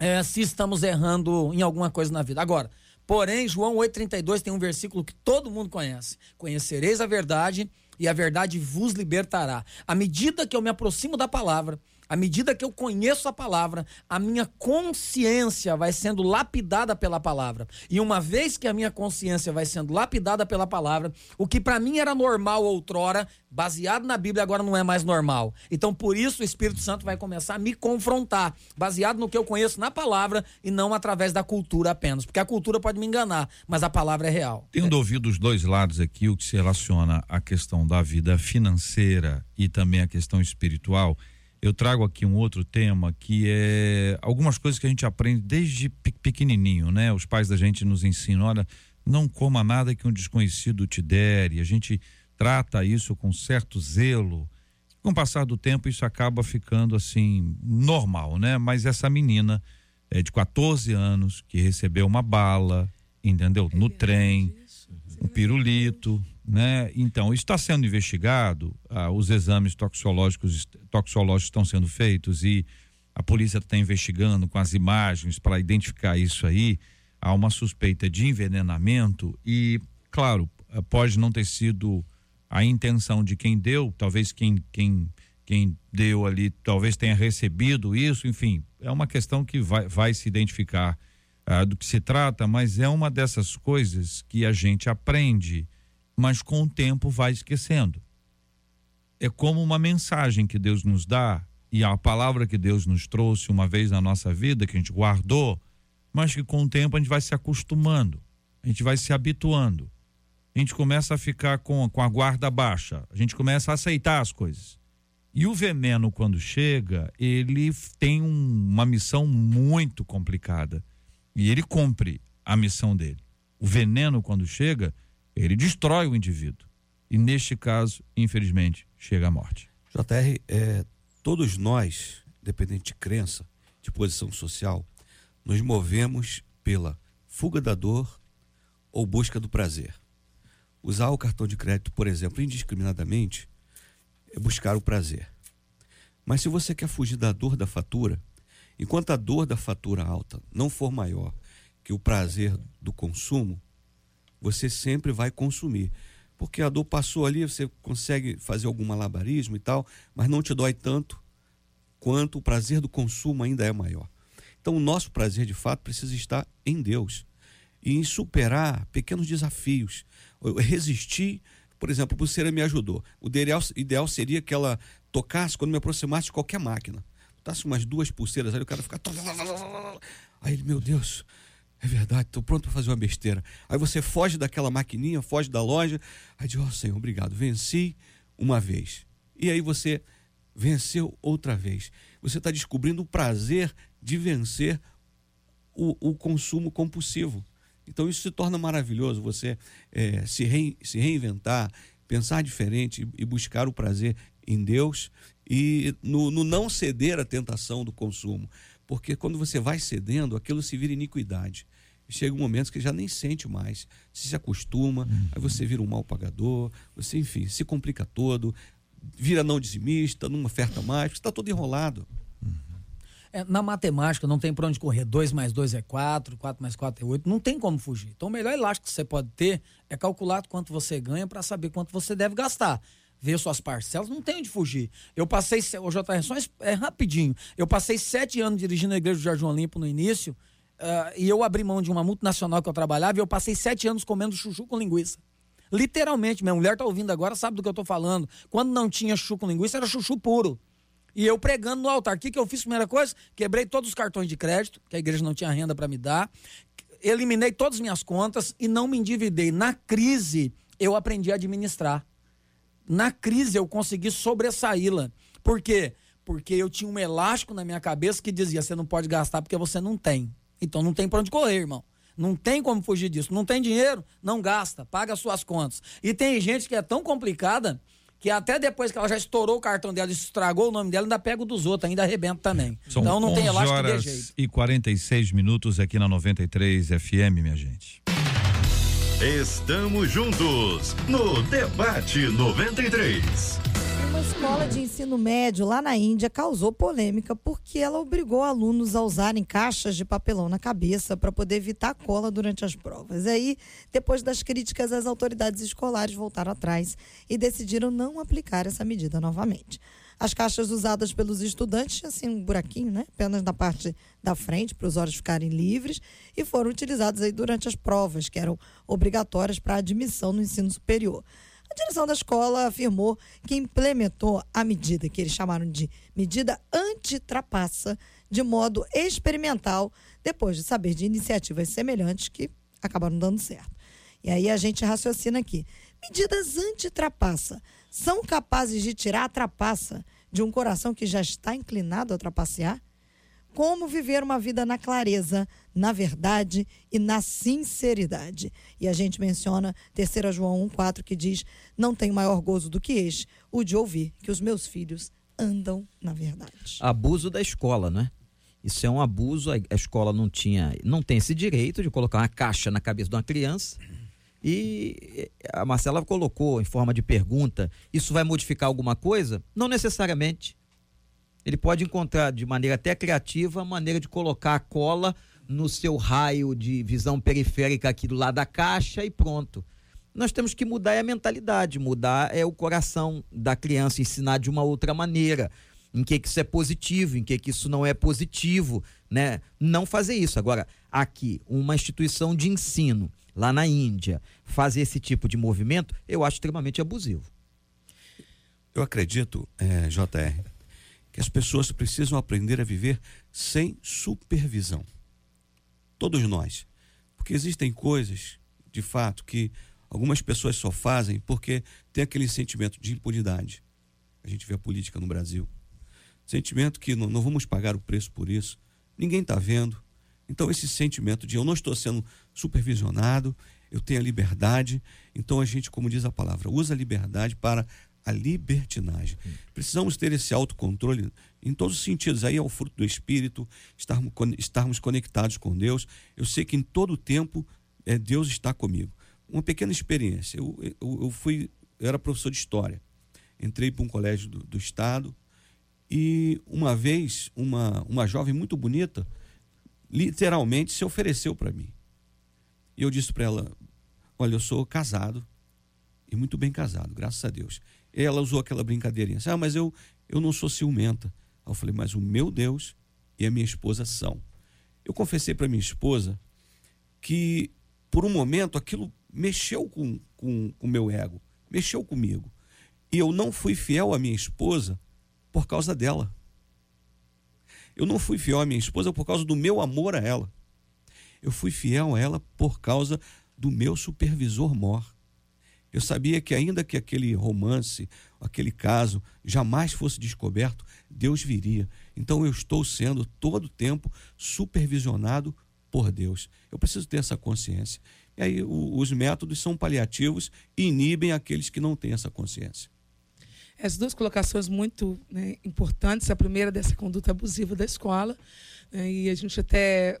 é, se estamos errando em alguma coisa na vida. Agora, porém, João 8,32 tem um versículo que todo mundo conhece: Conhecereis a verdade e a verdade vos libertará. À medida que eu me aproximo da palavra, à medida que eu conheço a palavra, a minha consciência vai sendo lapidada pela palavra. E uma vez que a minha consciência vai sendo lapidada pela palavra, o que para mim era normal outrora, baseado na Bíblia, agora não é mais normal. Então, por isso, o Espírito Santo vai começar a me confrontar, baseado no que eu conheço na palavra e não através da cultura apenas. Porque a cultura pode me enganar, mas a palavra é real. Tendo ouvido os dois lados aqui, o que se relaciona à questão da vida financeira e também à questão espiritual, eu trago aqui um outro tema que é algumas coisas que a gente aprende desde pe- pequenininho, né? Os pais da gente nos ensinam, olha, não coma nada que um desconhecido te der, e a gente trata isso com certo zelo. Com o passar do tempo, isso acaba ficando assim, normal, né? Mas essa menina é de 14 anos que recebeu uma bala, entendeu? No trem, um pirulito, né? Então, está sendo investigado, ah, os exames toxicológicos, toxicológicos estão sendo feitos e a polícia está investigando com as imagens para identificar isso aí. Há uma suspeita de envenenamento e, claro, eh, pode não ter sido a intenção de quem deu, talvez quem, quem, quem deu ali talvez tenha recebido isso, enfim, é uma questão que vai, vai se identificar ah, do que se trata, mas é uma dessas coisas que a gente aprende, mas com o tempo vai esquecendo. É como uma mensagem que Deus nos dá e a palavra que Deus nos trouxe uma vez na nossa vida, que a gente guardou, mas que com o tempo a gente vai se acostumando, a gente vai se habituando. A gente começa a ficar com, com a guarda baixa, a gente começa a aceitar as coisas. E o veneno, quando chega, ele tem um- uma missão muito complicada. E ele cumpre a missão dele. O veneno, quando chega, ele destrói o indivíduo. E neste caso, infelizmente, chega a morte. JR, é, todos nós, independente de crença, de posição social, nos movemos pela fuga da dor ou busca do prazer. Usar o cartão de crédito, por exemplo, indiscriminadamente, é buscar o prazer. Mas se você quer fugir da dor da fatura, enquanto a dor da fatura alta não for maior que o prazer do consumo, você sempre vai consumir. Porque a dor passou ali, você consegue fazer algum malabarismo e tal, mas não te dói tanto quanto o prazer do consumo ainda é maior. Então, o nosso prazer de fato precisa estar em Deus. e em superar pequenos desafios. Eu resistir, por exemplo, a pulseira me ajudou. O ideal, ideal seria que ela tocasse quando me aproximasse de qualquer máquina. Botasse umas duas pulseiras, aí o cara fica. Aí ele, meu Deus, é verdade, estou pronto para fazer uma besteira. Aí você foge daquela maquininha, foge da loja, aí diz, ó oh, Senhor, obrigado, venci uma vez. E aí você venceu outra vez. Você está descobrindo o prazer de vencer o, o, consumo compulsivo. Então isso se torna maravilhoso, você é, se, re, se reinventar, pensar diferente e buscar o prazer em Deus e no, no não ceder à tentação do consumo. Porque quando você vai cedendo, aquilo se vira iniquidade. Chega um momento que já nem sente mais, se acostuma, uhum. aí você vira um mal pagador, você, enfim, se complica todo, vira não dizimista, não oferta mais, está todo enrolado. Uhum. É, na matemática não tem para onde correr. 2 mais 2 é 4, 4 mais 4 é 8. Não tem como fugir. Então o melhor elástico que você pode ter é calcular quanto você ganha para saber quanto você deve gastar ver suas parcelas, não tem onde fugir. Eu passei, o JR, só é rapidinho, eu passei sete anos dirigindo a igreja do Jardim Olimpo no início, uh, e eu abri mão de uma multinacional que eu trabalhava, e eu passei sete anos comendo chuchu com linguiça. Literalmente, minha mulher tá ouvindo agora, sabe do que eu tô falando. Quando não tinha chuchu com linguiça, era chuchu puro. E eu pregando no altar. O que, que eu fiz? Primeira coisa, quebrei todos os cartões de crédito, que a igreja não tinha renda para me dar. Eliminei todas as minhas contas e não me endividei. Na crise, eu aprendi a administrar. Na crise eu consegui sobressaí-la. Por quê? Porque eu tinha um elástico na minha cabeça que dizia: você não pode gastar porque você não tem. Então não tem para onde correr, irmão. Não tem como fugir disso. Não tem dinheiro? Não gasta. Paga as suas contas. E tem gente que é tão complicada que até depois que ela já estourou o cartão dela, estragou o nome dela, ainda pega o dos outros, ainda arrebenta também. São então não tem elástico horas de jeito. e 46 minutos aqui na 93 FM, minha gente. Estamos juntos no Debate 93. Uma escola de ensino médio lá na Índia causou polêmica porque ela obrigou alunos a usarem caixas de papelão na cabeça para poder evitar cola durante as provas. Aí, depois das críticas, as autoridades escolares voltaram atrás e decidiram não aplicar essa medida novamente. As caixas usadas pelos estudantes assim um buraquinho, né? Apenas na parte da frente, para os olhos ficarem livres, e foram utilizadas aí durante as provas, que eram obrigatórias para admissão no ensino superior. A direção da escola afirmou que implementou a medida que eles chamaram de medida anti-trapaça de modo experimental, depois de saber de iniciativas semelhantes que acabaram dando certo. E aí a gente raciocina aqui. Medidas anti-trapaça são capazes de tirar a trapaça de um coração que já está inclinado a trapacear? Como viver uma vida na clareza, na verdade e na sinceridade. E a gente menciona 3 João 1,4 que diz: Não tenho maior gozo do que este, o de ouvir que os meus filhos andam na verdade. Abuso da escola, né? Isso é um abuso, a escola não tinha, não tem esse direito de colocar uma caixa na cabeça de uma criança e a Marcela colocou em forma de pergunta: isso vai modificar alguma coisa? Não necessariamente. Ele pode encontrar de maneira até criativa a maneira de colocar a cola no seu raio de visão periférica aqui do lado da caixa e pronto. Nós temos que mudar a mentalidade, mudar é o coração da criança, ensinar de uma outra maneira, em que, que isso é positivo, em que, que isso não é positivo, né? Não fazer isso. Agora, aqui, uma instituição de ensino lá na Índia, fazer esse tipo de movimento, eu acho extremamente abusivo. Eu acredito, é, JR, que as pessoas precisam aprender a viver sem supervisão. Todos nós. Porque existem coisas, de fato, que algumas pessoas só fazem porque tem aquele sentimento de impunidade. A gente vê a política no Brasil. Sentimento que não, não vamos pagar o preço por isso. Ninguém está vendo. Então, esse sentimento de eu não estou sendo supervisionado, eu tenho a liberdade. Então, a gente, como diz a palavra, usa a liberdade para a libertinagem. Precisamos ter esse autocontrole em todos os sentidos. Aí é o fruto do Espírito, estarmos, estarmos conectados com Deus. Eu sei que em todo tempo é, Deus está comigo. Uma pequena experiência. Eu, eu, eu fui, eu era professor de História. Entrei para um colégio do, do Estado e uma vez uma, uma jovem muito bonita literalmente se ofereceu para mim. E eu disse para ela: Olha, eu sou casado e muito bem casado, graças a Deus. E ela usou aquela brincadeirinha: Ah, mas eu, eu não sou ciumenta. Eu falei: Mas o meu Deus e a minha esposa são. Eu confessei para minha esposa que por um momento, aquilo mexeu com o com, com meu ego, mexeu comigo. E eu não fui fiel à minha esposa por causa dela. Eu não fui fiel à minha esposa por causa do meu amor a ela. Eu fui fiel a ela por causa do meu supervisor mor. Eu sabia que, ainda que aquele romance, aquele caso jamais fosse descoberto, Deus viria. Então eu estou sendo todo o tempo supervisionado por Deus. Eu preciso ter essa consciência. E aí o, os métodos são paliativos e inibem aqueles que não têm essa consciência. As duas colocações muito né, importantes. A primeira dessa conduta abusiva da escola. Né, e a gente até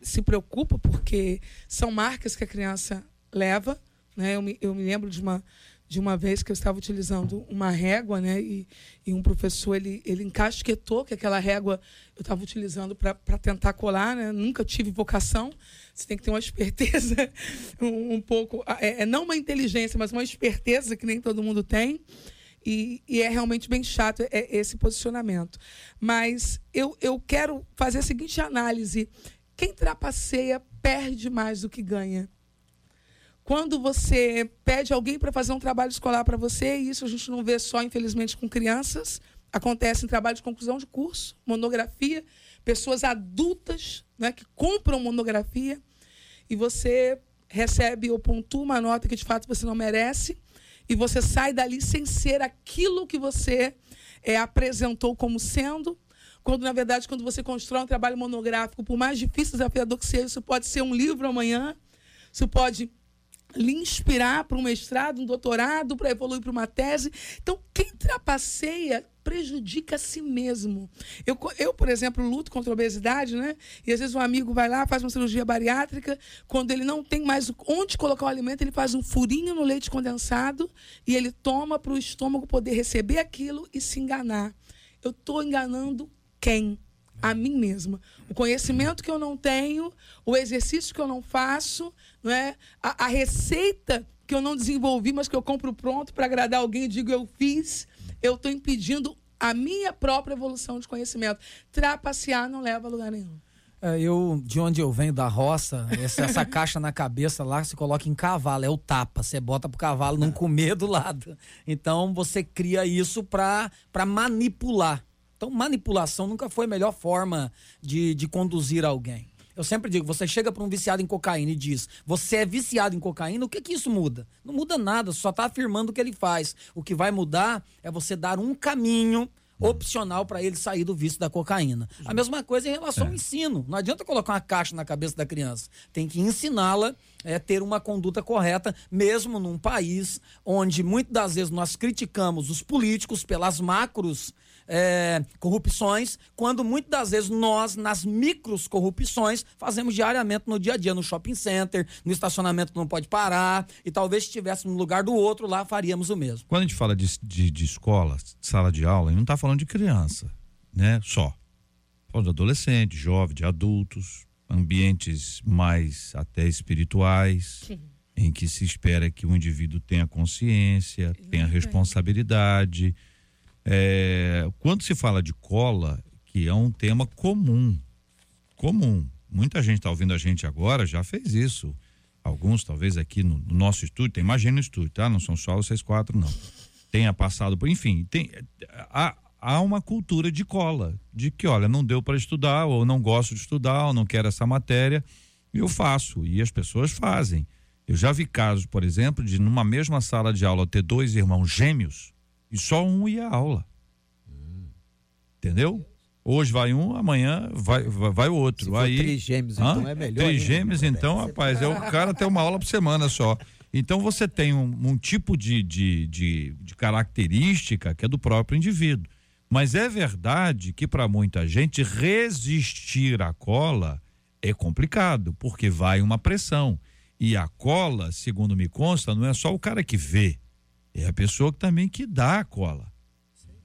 se preocupa porque são marcas que a criança leva né? Eu, me, eu me lembro de uma, de uma vez que eu estava utilizando uma régua, né? E, e um professor ele, ele encasquetou que aquela régua eu estava utilizando para tentar colar, né? Nunca tive vocação. Você tem que ter uma esperteza um, um pouco, é, é, não uma inteligência, mas uma esperteza que nem todo mundo tem. E, e é realmente bem chato é, esse posicionamento. Mas eu, eu quero fazer a seguinte análise: quem trapaceia perde mais do que ganha. Quando você pede alguém para fazer um trabalho escolar para você, e isso a gente não vê só, infelizmente, com crianças, acontece em trabalho de conclusão de curso, monografia, pessoas adultas né, que compram monografia, e você recebe ou pontua uma nota que de fato você não merece, e você sai dali sem ser aquilo que você é, apresentou como sendo, quando na verdade, quando você constrói um trabalho monográfico, por mais difícil e desafiador que seja, isso pode ser um livro amanhã, isso pode lhe inspirar para um mestrado, um doutorado, para evoluir para uma tese. Então, quem trapaceia prejudica a si mesmo. Eu, eu, por exemplo, luto contra a obesidade, né? E às vezes um amigo vai lá, faz uma cirurgia bariátrica, quando ele não tem mais onde colocar o alimento, ele faz um furinho no leite condensado e ele toma para o estômago poder receber aquilo e se enganar. Eu estou enganando quem? A mim mesma. O conhecimento que eu não tenho, o exercício que eu não faço, não é? A, a receita que eu não desenvolvi, mas que eu compro pronto para agradar alguém e digo eu fiz, eu estou impedindo a minha própria evolução de conhecimento. Trapacear não leva a lugar nenhum. É, eu, de onde eu venho, da roça, essa, essa caixa na cabeça lá, você coloca em cavalo, é o tapa. Você bota pro cavalo não comer do lado. Então você cria isso para manipular. Então, manipulação nunca foi a melhor forma de, de conduzir alguém. Eu sempre digo, você chega para um viciado em cocaína e diz, você é viciado em cocaína, o que que isso muda? Não muda nada, só está afirmando o que ele faz. O que vai mudar é você dar um caminho opcional para ele sair do vício da cocaína. A mesma coisa em relação é. ao ensino. Não adianta colocar uma caixa na cabeça da criança. Tem que ensiná-la a é, ter uma conduta correta, mesmo num país onde muitas das vezes nós criticamos os políticos pelas macros é, corrupções, quando muitas das vezes nós, nas micros corrupções, fazemos diariamente no dia a dia, no shopping center, no estacionamento que não pode parar, e talvez se estivéssemos no lugar do outro, lá faríamos o mesmo. Quando a gente fala de, de, de escola, sala de aula, a gente não está falando de criança, né? Só. Falando de adolescente, jovem, de adultos, ambientes mais até espirituais. Sim em que se espera que o indivíduo tenha consciência, tenha responsabilidade, é, quando se fala de cola, que é um tema comum, comum, muita gente está ouvindo a gente agora já fez isso. Alguns, talvez aqui no, no nosso estúdio, tem mais gente no estúdio, tá? Não são só vocês quatro, não. Tenha passado por. Enfim, tem, há, há uma cultura de cola, de que, olha, não deu para estudar, ou não gosto de estudar, ou não quero essa matéria, eu faço. E as pessoas fazem. Eu já vi casos, por exemplo, de numa mesma sala de aula ter dois irmãos gêmeos e só um ia à aula. Entendeu? Hoje vai um, amanhã vai, vai, o outro. Se Aí, trigêmeos, hã? então é melhor. Trigêmeos, então, rapaz, é o cara tem uma aula por semana só. Então você tem um, um tipo de, de, de, de, característica que é do próprio indivíduo. Mas é verdade que para muita gente resistir à cola é complicado, porque vai uma pressão. E a cola, segundo me consta, não é só o cara que vê é a pessoa que também que dá a cola.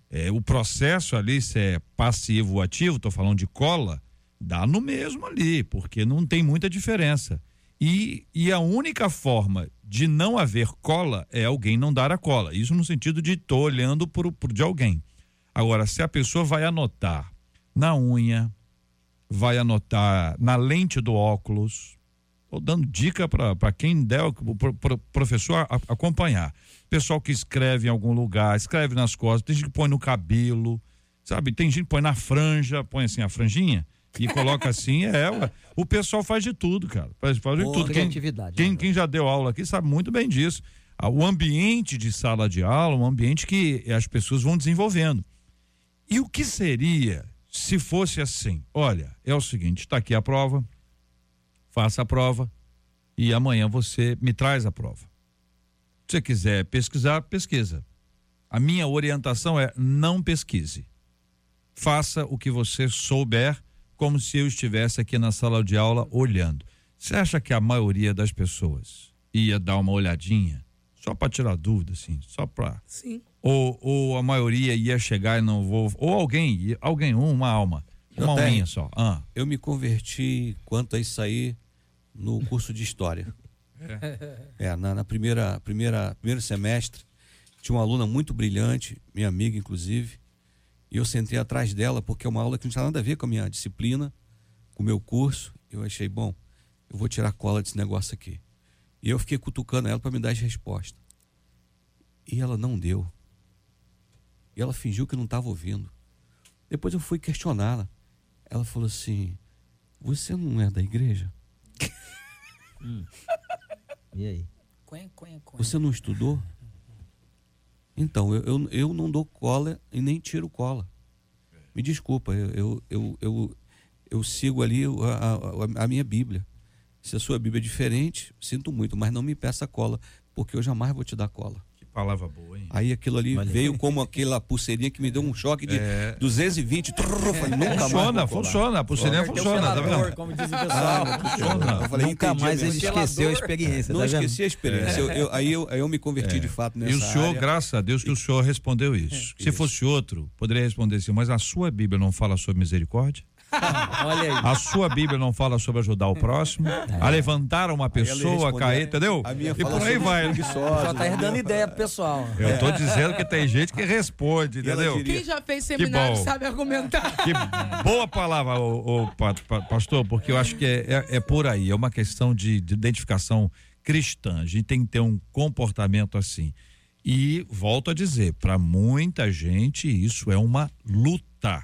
É, o processo ali, se é passivo ou ativo, estou falando de cola, dá no mesmo ali, porque não tem muita diferença. E, e a única forma de não haver cola é alguém não dar a cola. Isso no sentido de estou olhando por, por de alguém. Agora, se a pessoa vai anotar na unha, vai anotar na lente do óculos, Estou dando dica para quem der, o pro, pro, professor a, acompanhar. Pessoal que escreve em algum lugar, escreve nas costas, tem gente que põe no cabelo, sabe? Tem gente que põe na franja, põe assim a franjinha e coloca assim, é, ué. o pessoal faz de tudo, cara. Faz, faz de Boa tudo. Quem, quem, né? quem já deu aula aqui sabe muito bem disso. Ah, O ambiente de sala de aula, um ambiente que as pessoas vão desenvolvendo. E o que seria se fosse assim? Olha, é o seguinte, está aqui a prova, faça a prova e amanhã você me traz a prova. Se você quiser pesquisar, pesquisa. A minha orientação é não pesquise. Faça o que você souber, como se eu estivesse aqui na sala de aula olhando. Você acha que a maioria das pessoas ia dar uma olhadinha só para tirar dúvida, assim, só para Sim. ou, ou a maioria ia chegar e não vou ou alguém alguém uma alma uma Eu tenho. alminha só ah Eu me converti quanto a isso aí no curso de história. É, na, na primeira, primeira, primeiro semestre, tinha uma aluna muito brilhante, minha amiga inclusive, e eu sentei atrás dela porque é uma aula que não tinha nada a ver com a minha disciplina, com o meu curso. Eu achei, bom, eu vou tirar cola desse negócio aqui. E eu fiquei cutucando ela para me dar as respostas. E ela não deu. E ela fingiu que não estava ouvindo. Depois eu fui questioná-la. Ela falou assim: Você não é da igreja? E aí? Quen, quen, quen. Você não estudou? Então, eu, eu, eu não dou cola e nem tiro cola. Me desculpa, eu, eu, eu, eu, eu sigo ali a, a- a minha Bíblia. Se a sua Bíblia é diferente, sinto muito, mas não me peça cola, porque eu jamais vou te dar cola. Palavra boa hein Aí aquilo ali Olha. veio como aquela pulseirinha que me deu um choque de É. 220. Trrr, eu falei, nunca mais funciona colar. funciona a pulseirinha funciona tá vendo como diz o pessoal. funciona Eu falei, Nunca entendi mais ele esqueceu a experiência. Não tá vendo? esqueci a experiência. Eu- eu- aí, eu, aí eu me converti de fato nessa É. e o senhor área. graças a Deus que o senhor respondeu isso se fosse outro poderia responder assim mas a sua Bíblia não fala sobre misericórdia Olha aí. a sua Bíblia não fala sobre ajudar o próximo a levantar uma pessoa a cair entendeu a minha e por aí vai Só tá a dando minha ideia pro pessoal. eu tô dizendo que tem gente que responde E entendeu diria- Quem já fez seminário sabe argumentar. Que boa palavra, ô, ô, pa- pa- pastor, porque eu acho que é, é, é por aí, é uma questão de, de identificação cristã. A gente tem que ter um comportamento assim. E volto a dizer, para muita gente isso é uma luta,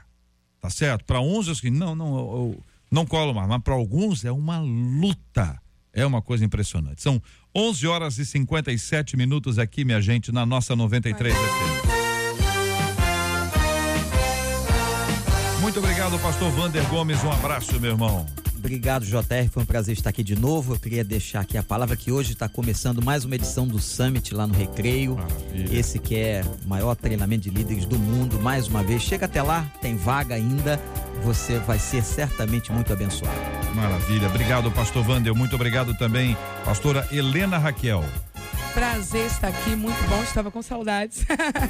tá certo? Para uns assim, não, não, eu, eu não colo mais, mas para alguns é uma luta. É uma coisa impressionante. São 11 horas e 57 minutos aqui, minha gente, na nossa 93 FM. Muito obrigado, pastor Vander Gomes. Um abraço, meu irmão. Obrigado, JR. Foi um prazer estar aqui de novo. Eu queria deixar aqui a palavra que hoje está começando mais uma edição do Summit lá no Recreio. Maravilha. Esse que é o maior treinamento de líderes do mundo. Mais uma vez, chega até lá, tem vaga ainda. Você vai ser certamente muito abençoado. Maravilha. Obrigado, pastor Vander. Muito obrigado também, pastora Helena Raquel. Prazer estar aqui, muito bom, estava com saudades.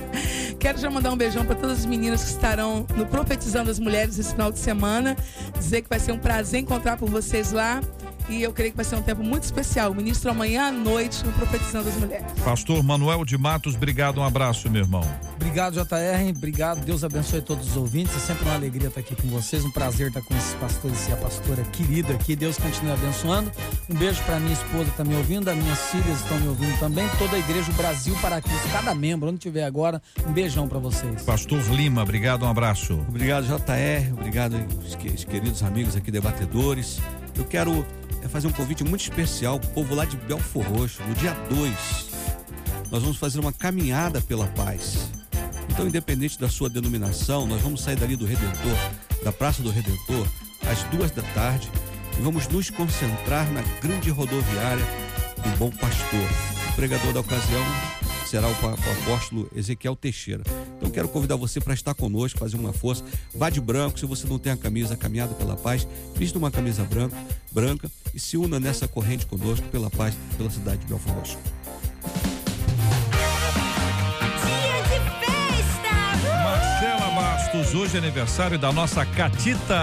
Quero já mandar um beijão para todas as meninas que estarão no Profetizando as Mulheres esse final de semana. Dizer que vai ser um prazer encontrar por vocês lá. E eu creio que vai ser um tempo muito especial. O ministro amanhã à noite no Profetizando as Mulheres. Pastor Manuel de Matos, obrigado. Um abraço, meu irmão. Obrigado, JR. Obrigado. Deus abençoe todos os ouvintes. É sempre uma alegria estar aqui com vocês. Um prazer estar com esses pastores e a pastora querida aqui. Deus continue abençoando. Um beijo para minha esposa que está me ouvindo. As minhas filhas estão me ouvindo também. Toda a igreja, o Brasil para Cristo. Cada membro, onde estiver agora. Um beijão para vocês. Pastor Lima, obrigado. Um abraço. Obrigado, JR. Obrigado, os queridos amigos aqui, debatedores. Eu quero é, fazer um convite muito especial para o povo lá de Belfor Roxo. No dia 2, nós vamos fazer uma caminhada pela paz. Então, independente da sua denominação, nós vamos sair dali do Redentor, da Praça do Redentor, às duas da tarde, e vamos nos concentrar na grande rodoviária do Bom Pastor. O pregador da ocasião será o, apóstolo Ezequiel Teixeira. Então quero convidar você para estar conosco, fazer uma força. Vá de branco, se você não tem a camisa Caminhada pela Paz, vista uma camisa branca, branca e se una nessa corrente conosco pela paz, pela cidade de Belfort. Hoje é aniversário da nossa Catita.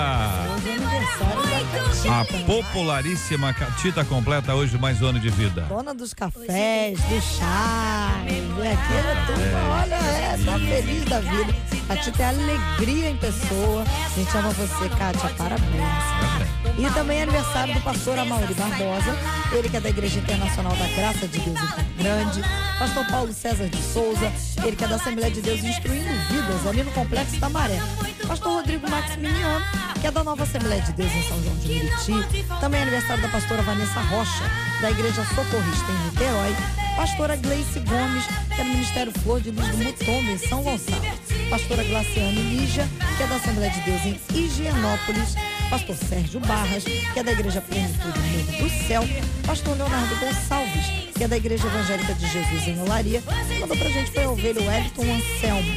Hoje é aniversário da A popularíssima Catita completa hoje mais um ano de vida. dona dos cafés, dos chás, vem aqui, a turma, olha, é, tá feliz da vida. A Tita é alegria em pessoa. A gente ama você, Kátia, parabéns. E também é aniversário do pastor Amauri Barbosa, ele que é da Igreja Internacional da Graça de Deus em Campo Grande. Pastor Paulo César de Souza, ele que é da Assembleia de Deus Instruindo Vidas, ali no Complexo da Maré. Pastor Rodrigo Maximiliano, que é da Nova Assembleia de Deus em São João de Meriti. Também é aniversário da pastora Vanessa Rocha, da Igreja Socorrista em Niterói. Pastora Gleice Gomes, que é do Ministério Flor de Luz do Mutombo, em São Gonçalo. Pastora Glaciane Lígia, que é da Assembleia de Deus em Higienópolis. Pastor Sérgio Barras, que é da Igreja Plenitude Novo do Céu. Pastor Leonardo Gonçalves, que é da Igreja Evangélica de Jesus em Olaria. Mandou pra gente foi a ovelha Wellington Anselmo,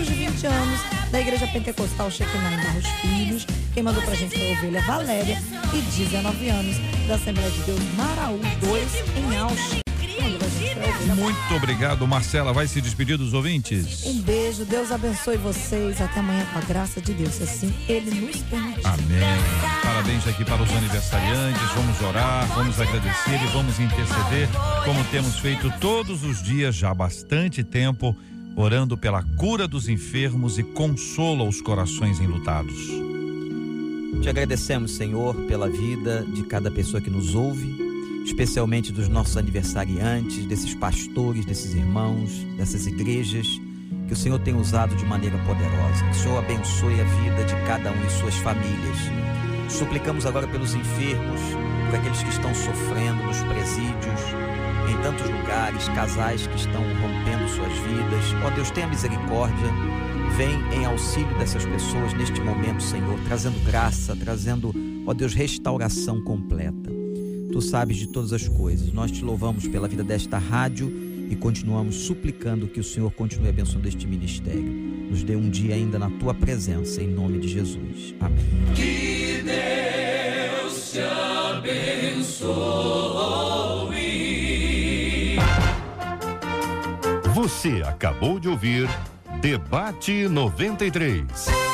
os 20 anos, da Igreja Pentecostal Shekinah em Barros Filhos. Quem mandou pra gente foi a ovelha Valéria, e 19 anos, da Assembleia de Deus Maraú 2, em Auschwitz. Muito obrigado, Marcela. Vai se despedir dos ouvintes? Um beijo, Deus abençoe vocês. Até amanhã com a graça de Deus. Assim Ele nos permitir. Amém. Parabéns aqui para os aniversariantes. Vamos orar, vamos agradecer e vamos interceder, como temos feito todos os dias já há bastante tempo, orando pela cura dos enfermos e consolo aos corações enlutados. Te agradecemos, Senhor, pela vida de cada pessoa que nos ouve, especialmente dos nossos aniversariantes, desses pastores, desses irmãos, dessas igrejas que o Senhor tem usado de maneira poderosa. Que o Senhor abençoe a vida de cada um e suas famílias. Suplicamos agora pelos enfermos, por aqueles que estão sofrendo nos presídios, em tantos lugares, casais que estão rompendo suas vidas. Ó Deus, tenha misericórdia. Vem em auxílio dessas pessoas neste momento, Senhor, trazendo graça, trazendo, ó Deus, restauração completa. Tu sabes de todas as coisas. Nós te louvamos pela vida desta rádio e continuamos suplicando que o Senhor continue abençoando este ministério. Nos dê um dia ainda na tua presença, em nome de Jesus. Amém. Que Deus te abençoe. Você acabou de ouvir Debate 93.